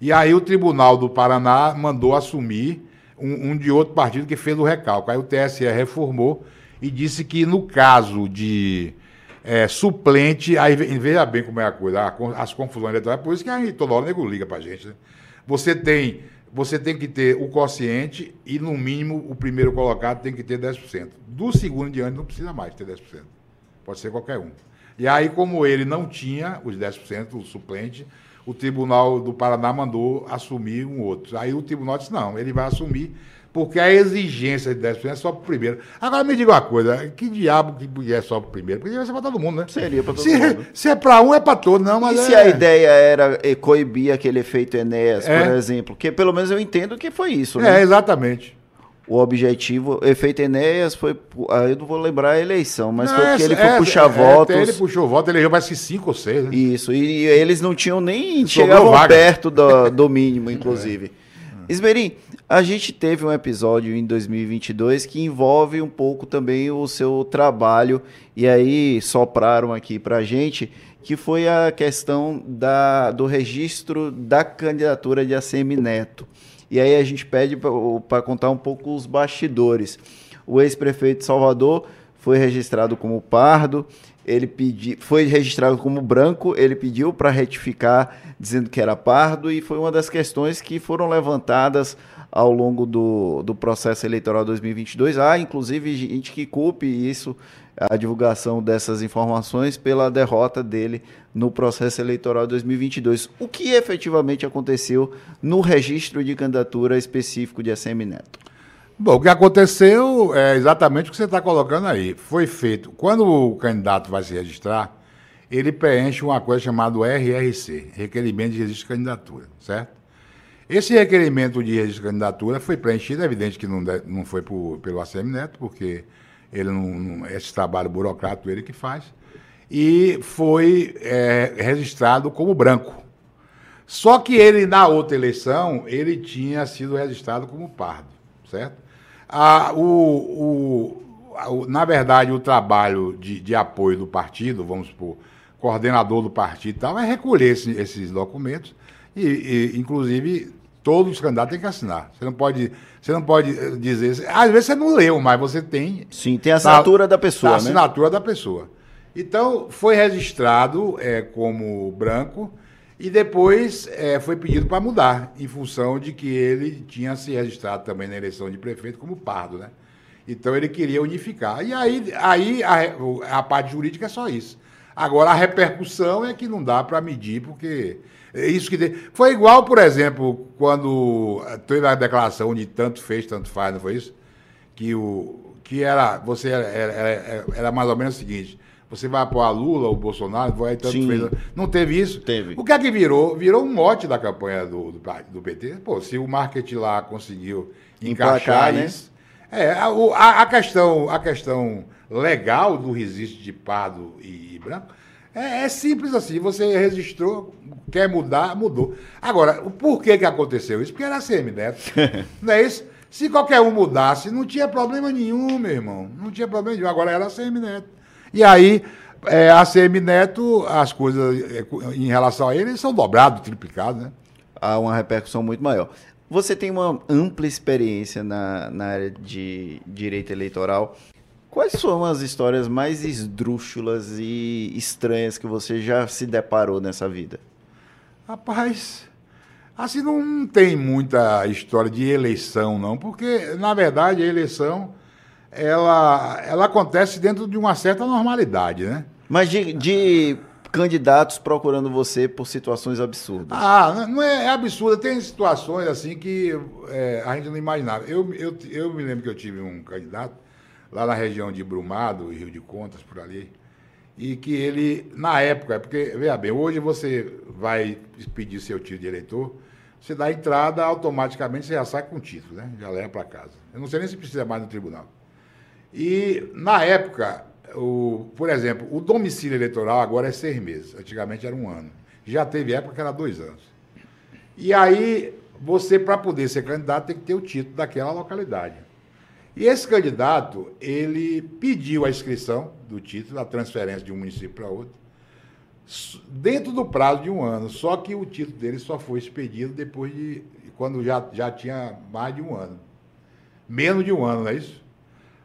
E aí o Tribunal do Paraná mandou assumir um, um de outro partido que fez o recalque. Aí o TSE reformou e disse que no caso de é, suplente, aí veja bem como é a coisa, as confusões eleitorais, por isso que aí toda hora o nego liga pra gente. Né? Você tem você tem que ter o quociente e, no mínimo, o primeiro colocado tem que ter 10%. Do segundo em diante não precisa mais ter 10%. Pode ser qualquer um. E aí, como ele não tinha os 10%, o suplente, o Tribunal do Paraná mandou assumir um outro. Aí o tribunal disse: não, ele vai assumir, porque a exigência de 10% é só para o primeiro. Agora me diga uma coisa: que diabo que é só para o primeiro? Porque vai ser para todo mundo, né? Seria para todo se, mundo. Se é para um, é para todo, não. Mas e é... se a ideia era coibir aquele efeito Enéas, é. por exemplo? Que pelo menos eu entendo que foi isso, né? É, exatamente o objetivo, o efeito Enéas foi, eu não vou lembrar a eleição, mas não, foi porque ele foi puxar é, votos. Ele puxou voto, elegeu mais que cinco ou seis. Né? Isso, e, e, eles não tinham nem, chegavam vaga. perto do, do mínimo, (laughs) inclusive. É. Esmerim, a gente teve um episódio em 2022 que envolve um pouco também o seu trabalho, e aí sopraram aqui pra gente, que foi a questão da, do registro da candidatura de ACM Neto. E aí a gente pede para contar um pouco os bastidores. O ex-prefeito de Salvador foi registrado como pardo, ele pedi, foi registrado como branco, ele pediu para retificar, dizendo que era pardo, e foi uma das questões que foram levantadas ao longo do, do processo eleitoral 2022. Há, inclusive, gente que culpe isso a divulgação dessas informações pela derrota dele no processo eleitoral 2022. O que efetivamente aconteceu no registro de candidatura específico de ACM Neto? Bom, o que aconteceu é exatamente o que você está colocando aí. Foi feito. Quando o candidato vai se registrar, ele preenche uma coisa chamada RRC, Requerimento de Registro de Candidatura, certo? Esse requerimento de registro de candidatura foi preenchido, é evidente que não, não foi por, pelo ACM Neto, porque ele não, não, esse trabalho burocrático ele que faz, e foi é, registrado como branco. Só que ele, na outra eleição, ele tinha sido registrado como pardo, certo? Ah, o, o, na verdade, o trabalho de, de apoio do partido, vamos supor, coordenador do partido e tal, é recolher esse, esses documentos e, e, inclusive, todos os candidatos têm que assinar. Você não pode, você não pode eh, dizer. Às vezes você não leu, mas você tem. Sim, tem a assinatura da pessoa. A né? assinatura da pessoa. Então, foi registrado é, como branco e depois é, foi pedido para mudar, em função de que ele tinha se registrado também na eleição de prefeito como pardo, né? Então ele queria unificar. E aí, aí a, a parte jurídica é só isso. Agora, a repercussão é que não dá para medir, porque é isso que. De... Foi igual, por exemplo, quando teve a declaração de tanto fez, tanto faz, não foi isso? Que, o, que era. Você era, era, era mais ou menos o seguinte: você vai apoiar Lula ou Bolsonaro, vai tanto Sim. fez. Não teve isso? Teve. O que é que virou? Virou um mote da campanha do, do, do PT. Pô, se o marketing lá conseguiu encaixar né? isso. É, a, a, questão, a questão legal do registro de pardo e, e branco é, é, simples assim. Você registrou, quer mudar, mudou. Agora, o porquê que aconteceu isso? Porque era CM Neto. (laughs) não é isso? Se qualquer um mudasse, não tinha problema nenhum, meu irmão. Não tinha problema nenhum. Agora era CM Neto. E aí, é, a CM Neto, as coisas é, em relação a ele são dobradas, triplicadas, né? Há uma repercussão muito maior. Você tem uma ampla experiência na, na área de direito eleitoral. Quais são as histórias mais esdrúxulas e estranhas que você já se deparou nessa vida? Rapaz, assim não tem muita história de eleição, não, porque, na verdade, a eleição ela, ela acontece dentro de uma certa normalidade, né? Mas de, de candidatos procurando você por situações absurdas. Ah, não é, é absurda. Tem situações assim que é, a gente não imaginava. Eu, eu, eu me lembro que eu tive um candidato lá na região de Brumado, Rio de Contas, por ali, e que ele, na época, porque, veja bem, hoje você vai pedir seu título de eleitor, você dá entrada, automaticamente você já sai com o título, né? Já leva para casa. Eu não sei nem se precisa mais no tribunal. E, na época, o, por exemplo, o domicílio eleitoral agora é seis meses. Antigamente era um ano. Já teve época que era dois anos. E aí, você, para poder ser candidato, tem que ter o título daquela localidade. E esse candidato, ele pediu a inscrição do título, a transferência de um município para outro, dentro do prazo de um ano. Só que o título dele só foi expedido depois de. quando já, já tinha mais de um ano. Menos de um ano, não é isso?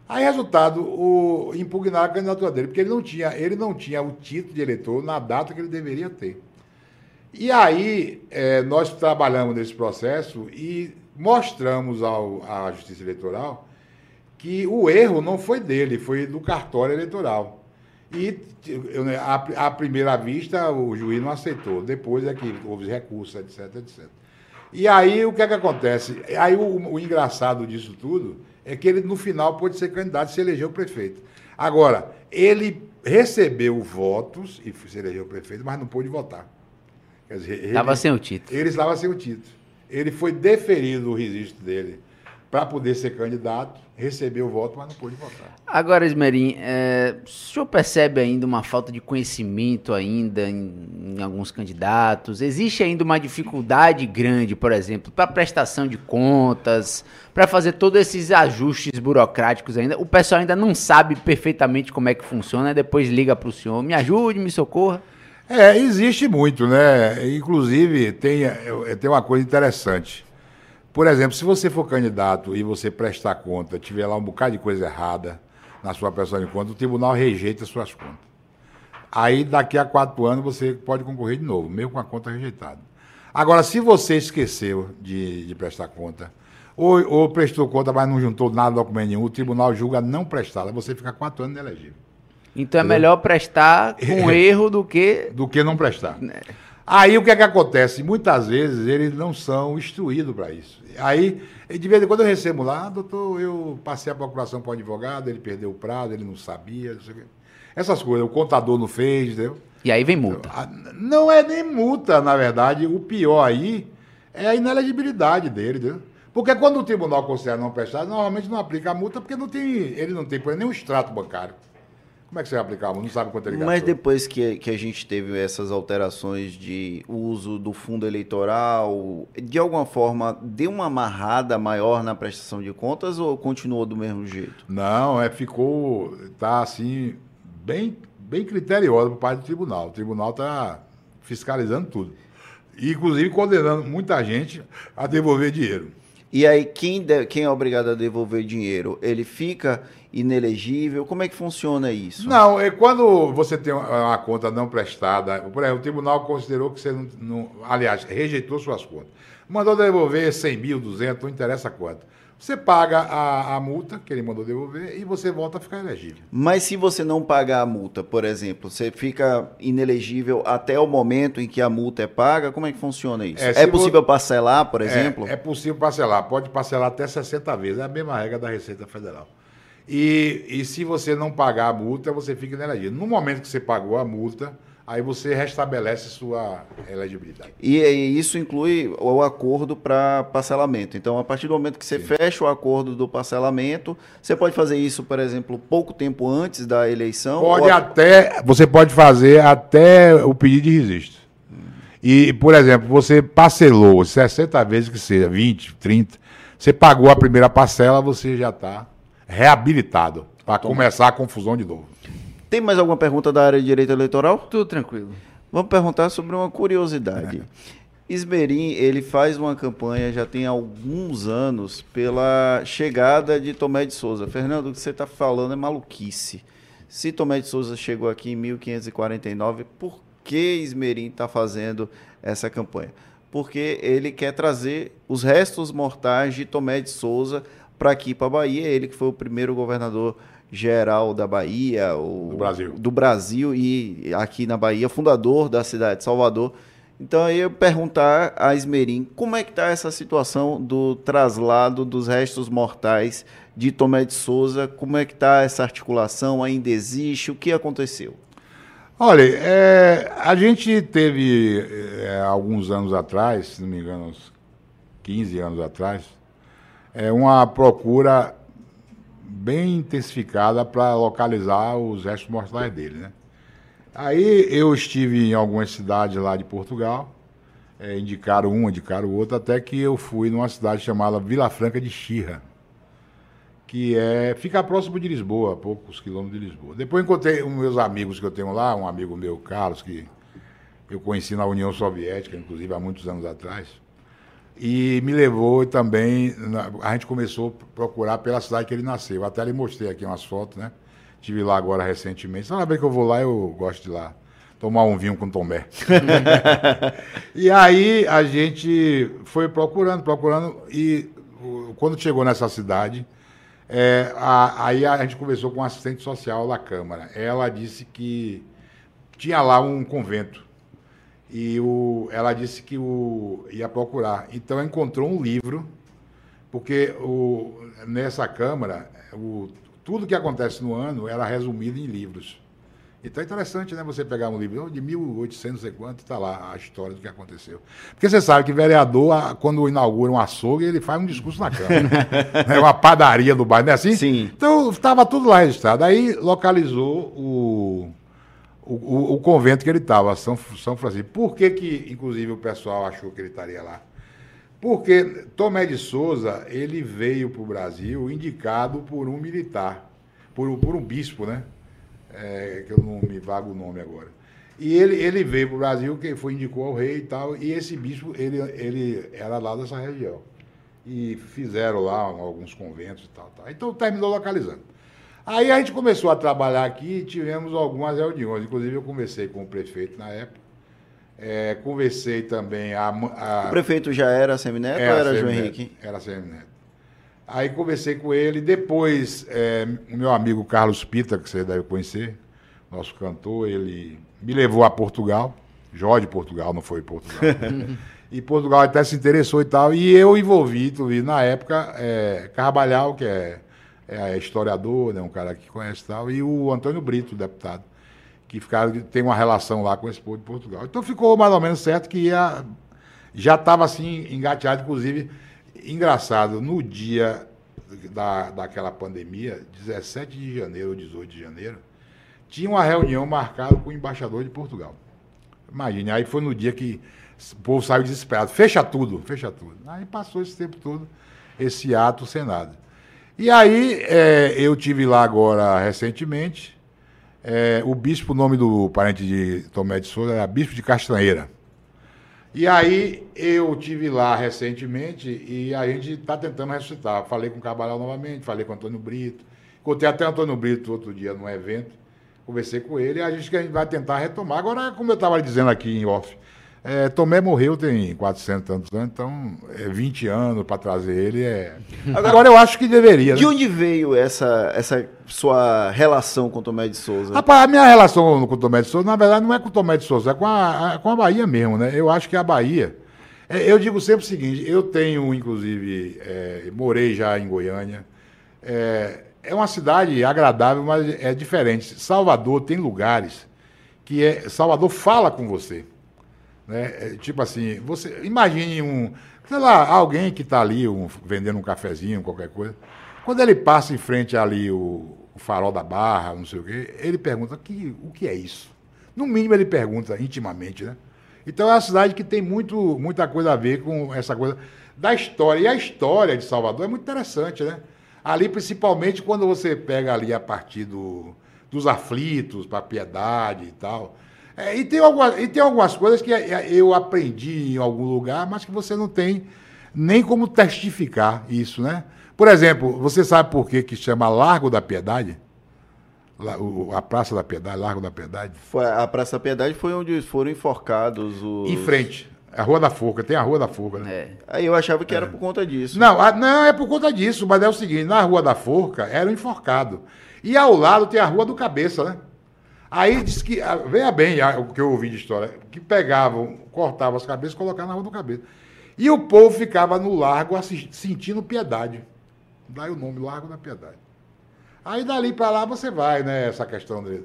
Aí, resultado, o, impugnar a candidatura dele, porque ele não, tinha, ele não tinha o título de eleitor na data que ele deveria ter. E aí, é, nós trabalhamos nesse processo e mostramos ao, à Justiça Eleitoral que o erro não foi dele, foi do cartório eleitoral. E à, primeira vista o juiz não aceitou, depois é que houve recursos, etc, etc. E aí o que é que acontece? Aí o, o engraçado disso tudo é que ele no final pode ser candidato e se eleger o prefeito. Agora, ele recebeu votos e se elegeu prefeito, mas não pôde votar. Estava sem o título. Ele estava sem o título. Ele foi deferido o registro dele para poder ser candidato, recebeu o voto, mas não pôde votar. Agora, Esmerim, é, o senhor percebe ainda uma falta de conhecimento ainda em, em alguns candidatos? Existe ainda uma dificuldade grande, por exemplo, para prestação de contas, para fazer todos esses ajustes burocráticos ainda? O pessoal ainda não sabe perfeitamente como é que funciona, depois liga para o senhor, me ajude, me socorra. É, existe muito, né? Inclusive, tem, tem uma coisa interessante. Por exemplo, se você for candidato e você prestar conta, tiver lá um bocado de coisa errada na sua prestação de conta, o tribunal rejeita suas contas. Aí, daqui a quatro anos, você pode concorrer de novo, mesmo com a conta rejeitada. Agora, se você esqueceu de, de prestar conta, ou, ou, prestou conta, mas não juntou nada, documento nenhum, o tribunal julga não prestá-la, você fica quatro anos inelegível. Então é melhor prestar (laughs) com erro do que. Do que não prestar. Né? Aí o que é que acontece? Muitas vezes eles não são instruídos para isso. Aí, de vez em quando eu recebo lá, ah, doutor, eu passei a procuração para o advogado, ele perdeu o prazo, ele não sabia, não sei o quê. Essas coisas, o contador não fez, entendeu? E aí vem multa. Não é nem multa, na verdade. O pior aí é a inelegibilidade dele, entendeu? Porque quando o tribunal considera não prestado, normalmente não aplica a multa porque não tem, ele não tem, exemplo, nenhum extrato bancário. Como é que você vai aplicar? Não sabe quanto ele gastou. Mas depois que, que a gente teve essas alterações de uso do fundo eleitoral, de alguma forma deu uma amarrada maior na prestação de contas ou continuou do mesmo jeito? Não, é ficou, tá assim, bem, bem criteriosa por parte do tribunal. O tribunal está fiscalizando tudo. E, inclusive, condenando muita gente a devolver dinheiro. E aí, quem, de, quem é obrigado a devolver dinheiro, ele fica inelegível? Como é que funciona isso? Não, é quando você tem uma, conta não prestada, por exemplo, o tribunal considerou que você não, não, aliás, rejeitou suas contas. Mandou devolver 100 mil, 200, não interessa quanto. Você paga a, a, multa que ele mandou devolver e você volta a ficar elegível. Mas se você não pagar a multa, por exemplo, você fica inelegível até o momento em que a multa é paga? Como é que funciona isso? É, é possível parcelar, por é, exemplo? É, é, possível parcelar. Pode parcelar até 60 vezes. É a mesma regra da Receita Federal. E, e se você não pagar a multa, você fica inelegível. No momento que você pagou a multa, aí você restabelece sua elegibilidade. E, e isso inclui o acordo para parcelamento. Então, a partir do momento que você Sim. fecha o acordo do parcelamento, você pode fazer isso, por exemplo, pouco tempo antes da eleição? Pode ou... até, você pode fazer até o pedido de registro. Hum. E, por exemplo, você parcelou 60 vezes que seja, 20, 30, você pagou a primeira parcela, você já está reabilitado para começar a confusão de novo. Tem mais alguma pergunta da área de direito eleitoral? Tudo tranquilo. Vamos perguntar sobre uma curiosidade. Esmerim, ele faz uma campanha já tem alguns anos pela chegada de Tomé de Souza. Fernando, o que você está falando é maluquice. Se Tomé de Souza chegou aqui em 1549, por que Esmerim está fazendo essa campanha? Porque ele quer trazer os restos mortais de Tomé de Souza para aqui, para a Bahia. Ele que foi o primeiro governador geral da Bahia, o, do Brasil. do Brasil e aqui na Bahia, fundador da cidade de Salvador. Então eu perguntar a Esmerim como é que está essa situação do traslado dos restos mortais de Tomé de Souza, como é que está essa articulação, ainda existe, o que aconteceu? Olha, é, a gente teve é, alguns anos atrás, se não me engano, uns 15 anos atrás, é, uma procura bem intensificada para localizar os restos mortais dele, né? Aí eu estive em algumas cidades lá de Portugal, é, indicaram um, indicaram o outro, até que eu fui numa cidade chamada Vila Franca de Xirra, que é, fica próximo de Lisboa, a poucos quilômetros de Lisboa. Depois encontrei um meus amigos que eu tenho lá, um amigo meu, Carlos, que eu conheci na União Soviética, inclusive há muitos anos atrás. E me levou também, a gente começou a procurar pela cidade que ele nasceu. Até lhe mostrei aqui umas fotos, né? Estive lá agora recentemente. Toda vez que eu vou lá, eu gosto de lá. Tomar um vinho com Tomé. (laughs) (laughs) e aí a gente foi procurando, procurando. E quando chegou nessa cidade, é, a, aí a gente conversou com um assistente social da Câmara. Ela disse que tinha lá um convento e o, ela disse que o, ia procurar. Então encontrou um livro, porque o, nessa Câmara, o, tudo que acontece no ano era resumido em livros. Então é interessante, né? Você pegar um livro de 1800 e quanto, está lá a história do que aconteceu. Porque você sabe que vereador, quando inaugura um açougue, ele faz um discurso na Câmara. (laughs) é uma padaria do bairro, não é assim? Sim. Então estava tudo lá registrado. Aí localizou o o, o, convento que ele estava, São, São Francisco. Por que, que, inclusive, o pessoal achou que ele estaria lá? Porque Tomé de Souza, ele veio para o Brasil indicado por um militar, por, por um bispo, né? É, que eu não me vago o nome agora. E ele, ele veio para o Brasil, que foi indicou ao rei e tal, e esse bispo, ele, ele era lá dessa região. E fizeram lá alguns conventos e tal, tal. Então terminou localizando. Aí a gente começou a trabalhar aqui e tivemos algumas reuniões. Inclusive, eu conversei com o prefeito na época. É, conversei também a, a, O prefeito já era Semineto era ou era João Henrique? Era Semineto. Aí conversei com ele. Depois, é, o meu amigo Carlos Pita, que você deve conhecer, nosso cantor, ele me levou a Portugal, Jorge Portugal, não foi Portugal. (laughs) e Portugal até se interessou e tal. E eu envolvi, tu vi, na época, é, Carvalhal, que é, é historiador, né, um cara que conhece e tal, e o Antônio Brito, deputado, que ficaram, tem uma relação lá com esse povo de Portugal. Então ficou mais ou menos certo que ia, já estava assim engateado, inclusive, engraçado, no dia da, daquela pandemia, 17 de janeiro ou 18 de janeiro, tinha uma reunião marcada com o embaixador de Portugal. Imagine, aí foi no dia que o povo saiu desesperado. Fecha tudo, fecha tudo. Aí passou esse tempo todo, esse ato sem nada. E aí é, eu tive lá agora recentemente, é, o bispo, o nome do parente de Tomé de Souza era Bispo de Castanheira. E aí eu tive lá recentemente e a gente está tentando ressuscitar. Falei com o Cabral novamente, falei com o Antônio Brito. Contei até o Antônio Brito outro dia num evento. Conversei com ele e a gente vai tentar retomar. Agora, como eu estava dizendo aqui em off, é, Tomé morreu tem 400 tantos anos, então é 20 anos para trazer ele. É... Agora, (laughs) Agora, eu acho que deveria. De né? onde veio essa, essa sua relação com Tomé de Souza? Rapaz, a minha relação com Tomé de Souza, na verdade, não é com o Tomé de Souza, é com a, a com a Bahia mesmo, né? Eu acho que a Bahia. É, eu digo sempre o seguinte: eu tenho, inclusive, é, morei já em Goiânia. É, é uma cidade agradável, mas é diferente. Salvador tem lugares que é. Salvador fala com você. Né? É, tipo assim, você imagine um, sei lá, alguém que está ali um, vendendo um cafezinho, qualquer coisa. Quando ele passa em frente ali o, o farol da barra, não sei o quê, ele pergunta que, o que é isso. No mínimo ele pergunta intimamente, né? Então é uma cidade que tem muito, muita coisa a ver com essa coisa da história. E a história de Salvador é muito interessante, né? Ali, principalmente, quando você pega ali a partir do, dos aflitos, para piedade e tal. É, e, tem algumas, e tem algumas coisas que é, eu aprendi em algum lugar, mas que você não tem nem como testificar isso, né? Por exemplo, você sabe por que, que chama Largo da Piedade? a Praça da Piedade, Largo da Piedade? Foi, a Praça da Piedade foi onde foram enforcados os... Em frente. A Rua da Forca, tem a Rua da Forca, né? É. Aí eu achava que é. era por conta disso. Não, a, não é por conta disso, mas é o seguinte, na Rua da Forca era um enforcado. E ao lado tem a Rua do Cabeça, né? Aí diz que, ah, veja bem o que eu ouvi de história, que pegavam, cortavam as cabeças e colocavam na rua do cabeça. E o povo ficava no largo sentindo piedade. Daí o nome Largo da Piedade. Aí dali para lá você vai, né? Essa questão de,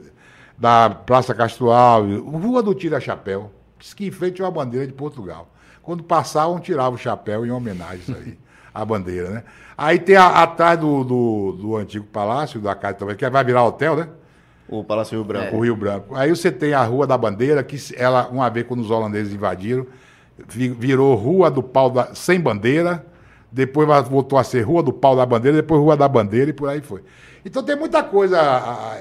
da Praça Castual, Rua do Tira Chapéu, que em frente uma bandeira de Portugal. Quando passavam, tiravam o chapéu em homenagem aí, (laughs) à bandeira, né? Aí tem a, atrás do, do, do, antigo palácio, da casa também, que vai virar hotel, né? O Palácio Rio Branco. É. O Rio Branco. Aí você tem a Rua da Bandeira, que ela, uma vez quando os holandeses invadiram, virou Rua do Pau da, sem bandeira, depois voltou a ser Rua do Pau da Bandeira, depois Rua da Bandeira e por aí foi. Então tem muita coisa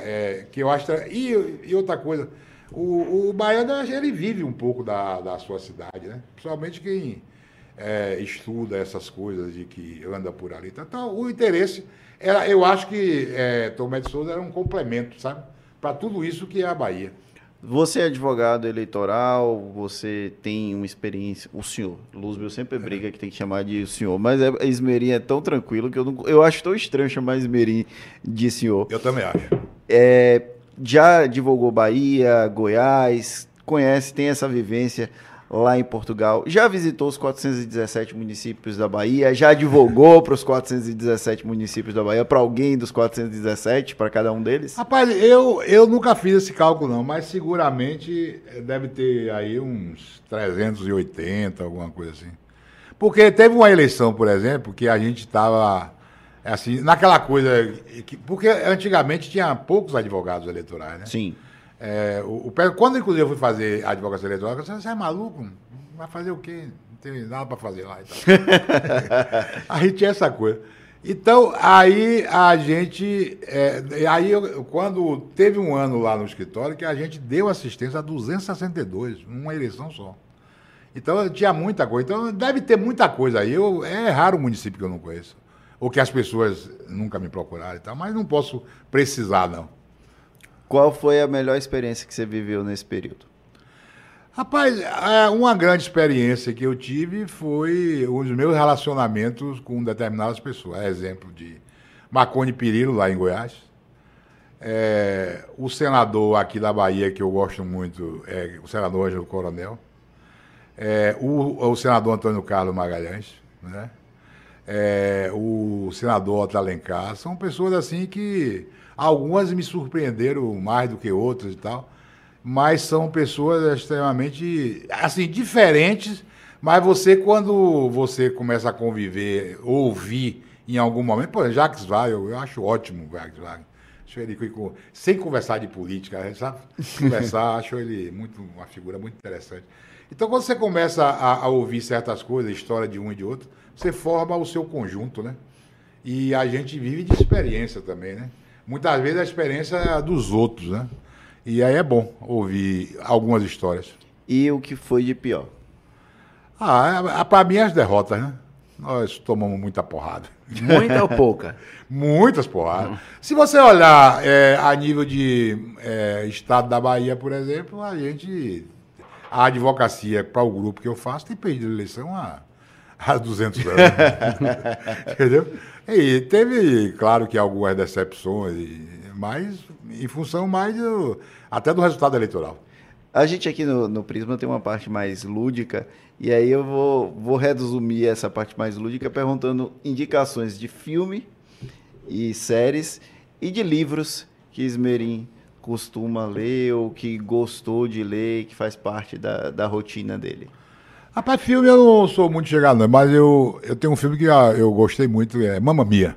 é, que eu acho. E, e outra coisa, o, o baiano ele vive um pouco da, da sua cidade, né? Principalmente quem é, estuda essas coisas e que anda por ali. Então, o interesse era, eu acho que é, Tomé de Souza era um complemento, sabe? Para tudo isso que é a Bahia. Você é advogado eleitoral, você tem uma experiência. O senhor, Luzbel sempre é. briga que tem que chamar de senhor, mas a Esmerim é tão tranquilo que eu, não, eu acho tão estranho chamar Esmerim de senhor. Eu também acho. É, já divulgou Bahia, Goiás, conhece, tem essa vivência lá em Portugal. Já visitou os 417 municípios da Bahia? Já advogou para os 417 municípios da Bahia? Para alguém dos 417, para cada um deles? Rapaz, eu, eu nunca fiz esse cálculo, não, mas seguramente deve ter aí uns 380, alguma coisa assim. Porque teve uma eleição, por exemplo, que a gente estava assim, naquela coisa. Que, porque antigamente tinha poucos advogados eleitorais, né? Sim. É, o, o, quando, inclusive, eu fui fazer advocacia eleitoral, eu disse, você é maluco? Vai fazer o quê? Não tem nada para fazer lá. (laughs) Aí tinha essa coisa. Então, aí a gente. É, aí eu, quando teve um ano lá no escritório que a gente deu assistência a 262, numa eleição só. Então tinha muita coisa. Então deve ter muita coisa aí. Eu, é raro o município que eu não conheço. Ou que as pessoas nunca me procuraram e tal, mas não posso precisar, não. Qual foi a melhor experiência que você viveu nesse período? Rapaz, é, uma grande experiência que eu tive foi os meus relacionamentos com determinadas pessoas. Exemplo de Marconi Perillo, lá em Goiás. É, o senador aqui da Bahia, que eu gosto muito, é o senador Ângelo Coronel. É, o, o senador Antônio Carlos Magalhães, né? É, o senador Otto Alencar. São pessoas assim que algumas me surpreenderam mais do que outras e tal, mas são pessoas extremamente assim diferentes. Mas você, quando você começa a conviver, ouvir em algum momento, por exemplo, Jacques Wagner, eu, eu acho ótimo o Jacques Wagner. Acho ele, sem conversar de política, sabe? Conversar, (laughs) acho ele muito, uma figura muito interessante. Então, quando você começa a, a, ouvir certas coisas, história de um e de outro, você forma o seu conjunto, né? E a gente vive de experiência também, né? Muitas vezes a experiência é dos outros, né? E aí é bom ouvir algumas histórias. E o que foi de pior? Ah, é, para mim as derrotas, né? Nós tomamos muita porrada. Muita ou pouca? (laughs) Muitas porradas. Se você olhar é, a nível de é, estado da Bahia, por exemplo, a gente. A advocacia para o grupo que eu faço tem perdido eleição há, há 200 anos. (laughs) Entendeu? E teve, claro que algumas decepções, mas em função mais do, até do resultado eleitoral. A gente aqui no, no Prisma tem uma parte mais lúdica e aí eu vou, vou resumir essa parte mais lúdica perguntando indicações de filme e séries e de livros que Esmerim costuma ler ou que gostou de ler, que faz parte da, da rotina dele. Rapaz, filme eu não sou muito chegado, não, mas eu, eu tenho um filme que eu gostei muito, é Mamma Mia.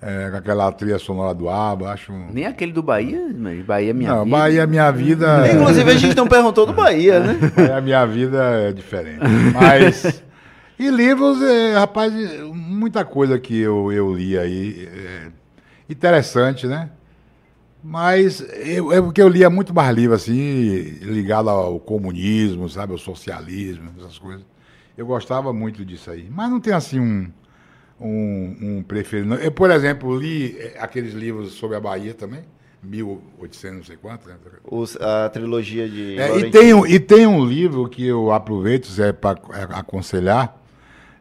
É, com aquela trilha sonora do ABBA, acho... Nem aquele do Bahia, mas Bahia é Minha não, Vida. Bahia é Minha Vida... (laughs) Inclusive a gente não perguntou do Bahia, né? (laughs) Bahia Minha Vida é diferente. Mas... E livros, é, rapaz, muita coisa que eu, eu li aí. É interessante, né? Mas eu, é porque eu lia muito mais livro, assim, ligado ao comunismo, sabe? Ao socialismo, essas coisas. Eu gostava muito disso aí. Mas não tem, assim, um um, um preferido. Eu, por exemplo, li eh, aqueles livros sobre a Bahia também, 1800, não sei quanto. Né? Os, a trilogia de. É, e, tem um, e tem um livro que eu aproveito, Zé, para é, aconselhar,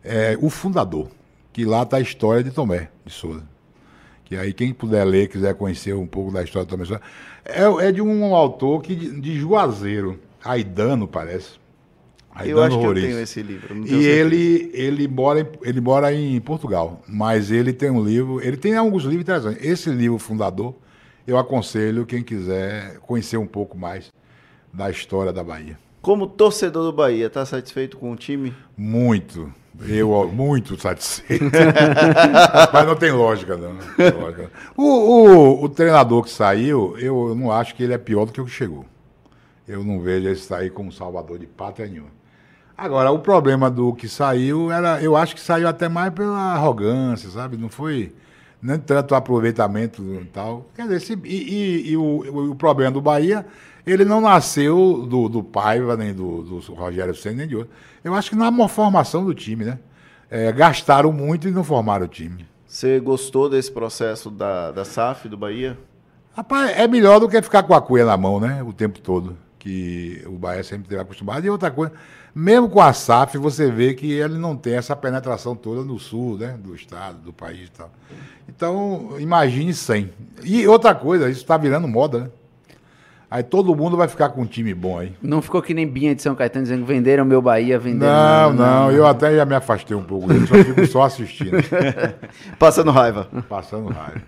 é O Fundador, que lá está a história de Tomé de Souza. Que aí quem puder ler, quiser conhecer um pouco da história Souza, é, é de um autor que, de Juazeiro, Aidano, parece. Eu acho que eu tenho esse livro. e ele, ele, mora em, ele mora em Portugal, mas ele tem um livro, ele tem alguns livros interessantes. Esse livro, Fundador, eu aconselho quem quiser conhecer um pouco mais da história da Bahia. Como torcedor do Bahia, está satisfeito com o time? Muito. Eu, muito satisfeito. (laughs) Mas não tem lógica, não. O, o, o, treinador que saiu, eu não acho que ele é pior do que o que chegou. Eu não vejo ele sair como salvador de pátria nenhuma. Agora, o problema do que saiu era, eu acho que saiu até mais pela arrogância, sabe? Não foi nem tanto aproveitamento e tal. Quer dizer, e, e, e o, o, problema do Bahia, ele não nasceu do, do Paiva, nem do, do Rogério Senna, nem de outro. Eu acho que na formação do time, né? É, gastaram muito e não formaram o time. Você gostou desse processo da, da SAF do Bahia? Rapaz, é melhor do que ficar com a cuia na mão, né? O tempo todo. Que o Bahia sempre teve acostumado. E outra coisa, mesmo com a SAF, você vê que ele não tem essa penetração toda no sul, né? Do estado, do país e tal. Então, imagine sem. E outra coisa, isso está virando moda, né? Aí todo mundo vai ficar com um time bom aí. Não ficou que nem Binha de São Caetano dizendo que venderam meu Bahia, venderam. Não, não, não, eu até já me afastei um pouco dele, só fico só assistindo. (laughs) Passando raiva. Passando raiva.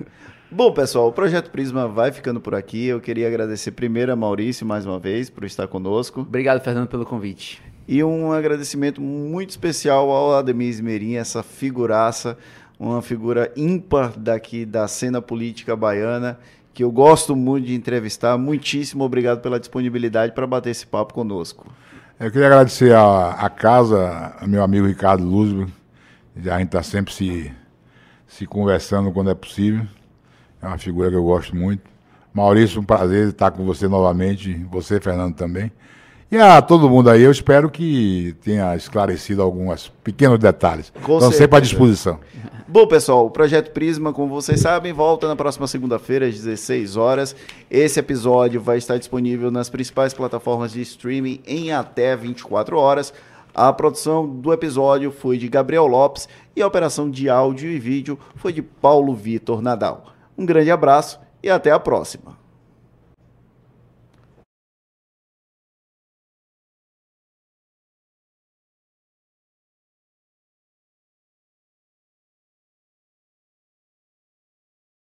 Bom, pessoal, o Projeto Prisma vai ficando por aqui. Eu queria agradecer primeiro a Maurício mais uma vez por estar conosco. Obrigado, Fernando, pelo convite. E um agradecimento muito especial ao Ademir Esmerim, essa figuraça, uma figura ímpar daqui da cena política baiana, que eu gosto muito de entrevistar. Muitíssimo obrigado pela disponibilidade para bater esse papo conosco. Eu queria agradecer a, a casa, ao meu amigo Ricardo Luzberg. A gente está sempre se, se conversando quando é possível. É uma figura que eu gosto muito. Maurício, um prazer estar com você novamente. Você, Fernando, também. E a todo mundo aí, eu espero que tenha esclarecido alguns pequenos detalhes. Com então, sempre à disposição. Bom, pessoal, o Projeto Prisma, como vocês sabem, volta na próxima segunda-feira, às 16 horas. Esse episódio vai estar disponível nas principais plataformas de streaming em até 24 horas. A produção do episódio foi de Gabriel Lopes e a operação de áudio e vídeo foi de Paulo Vitor Nadal. Um grande abraço e até a próxima.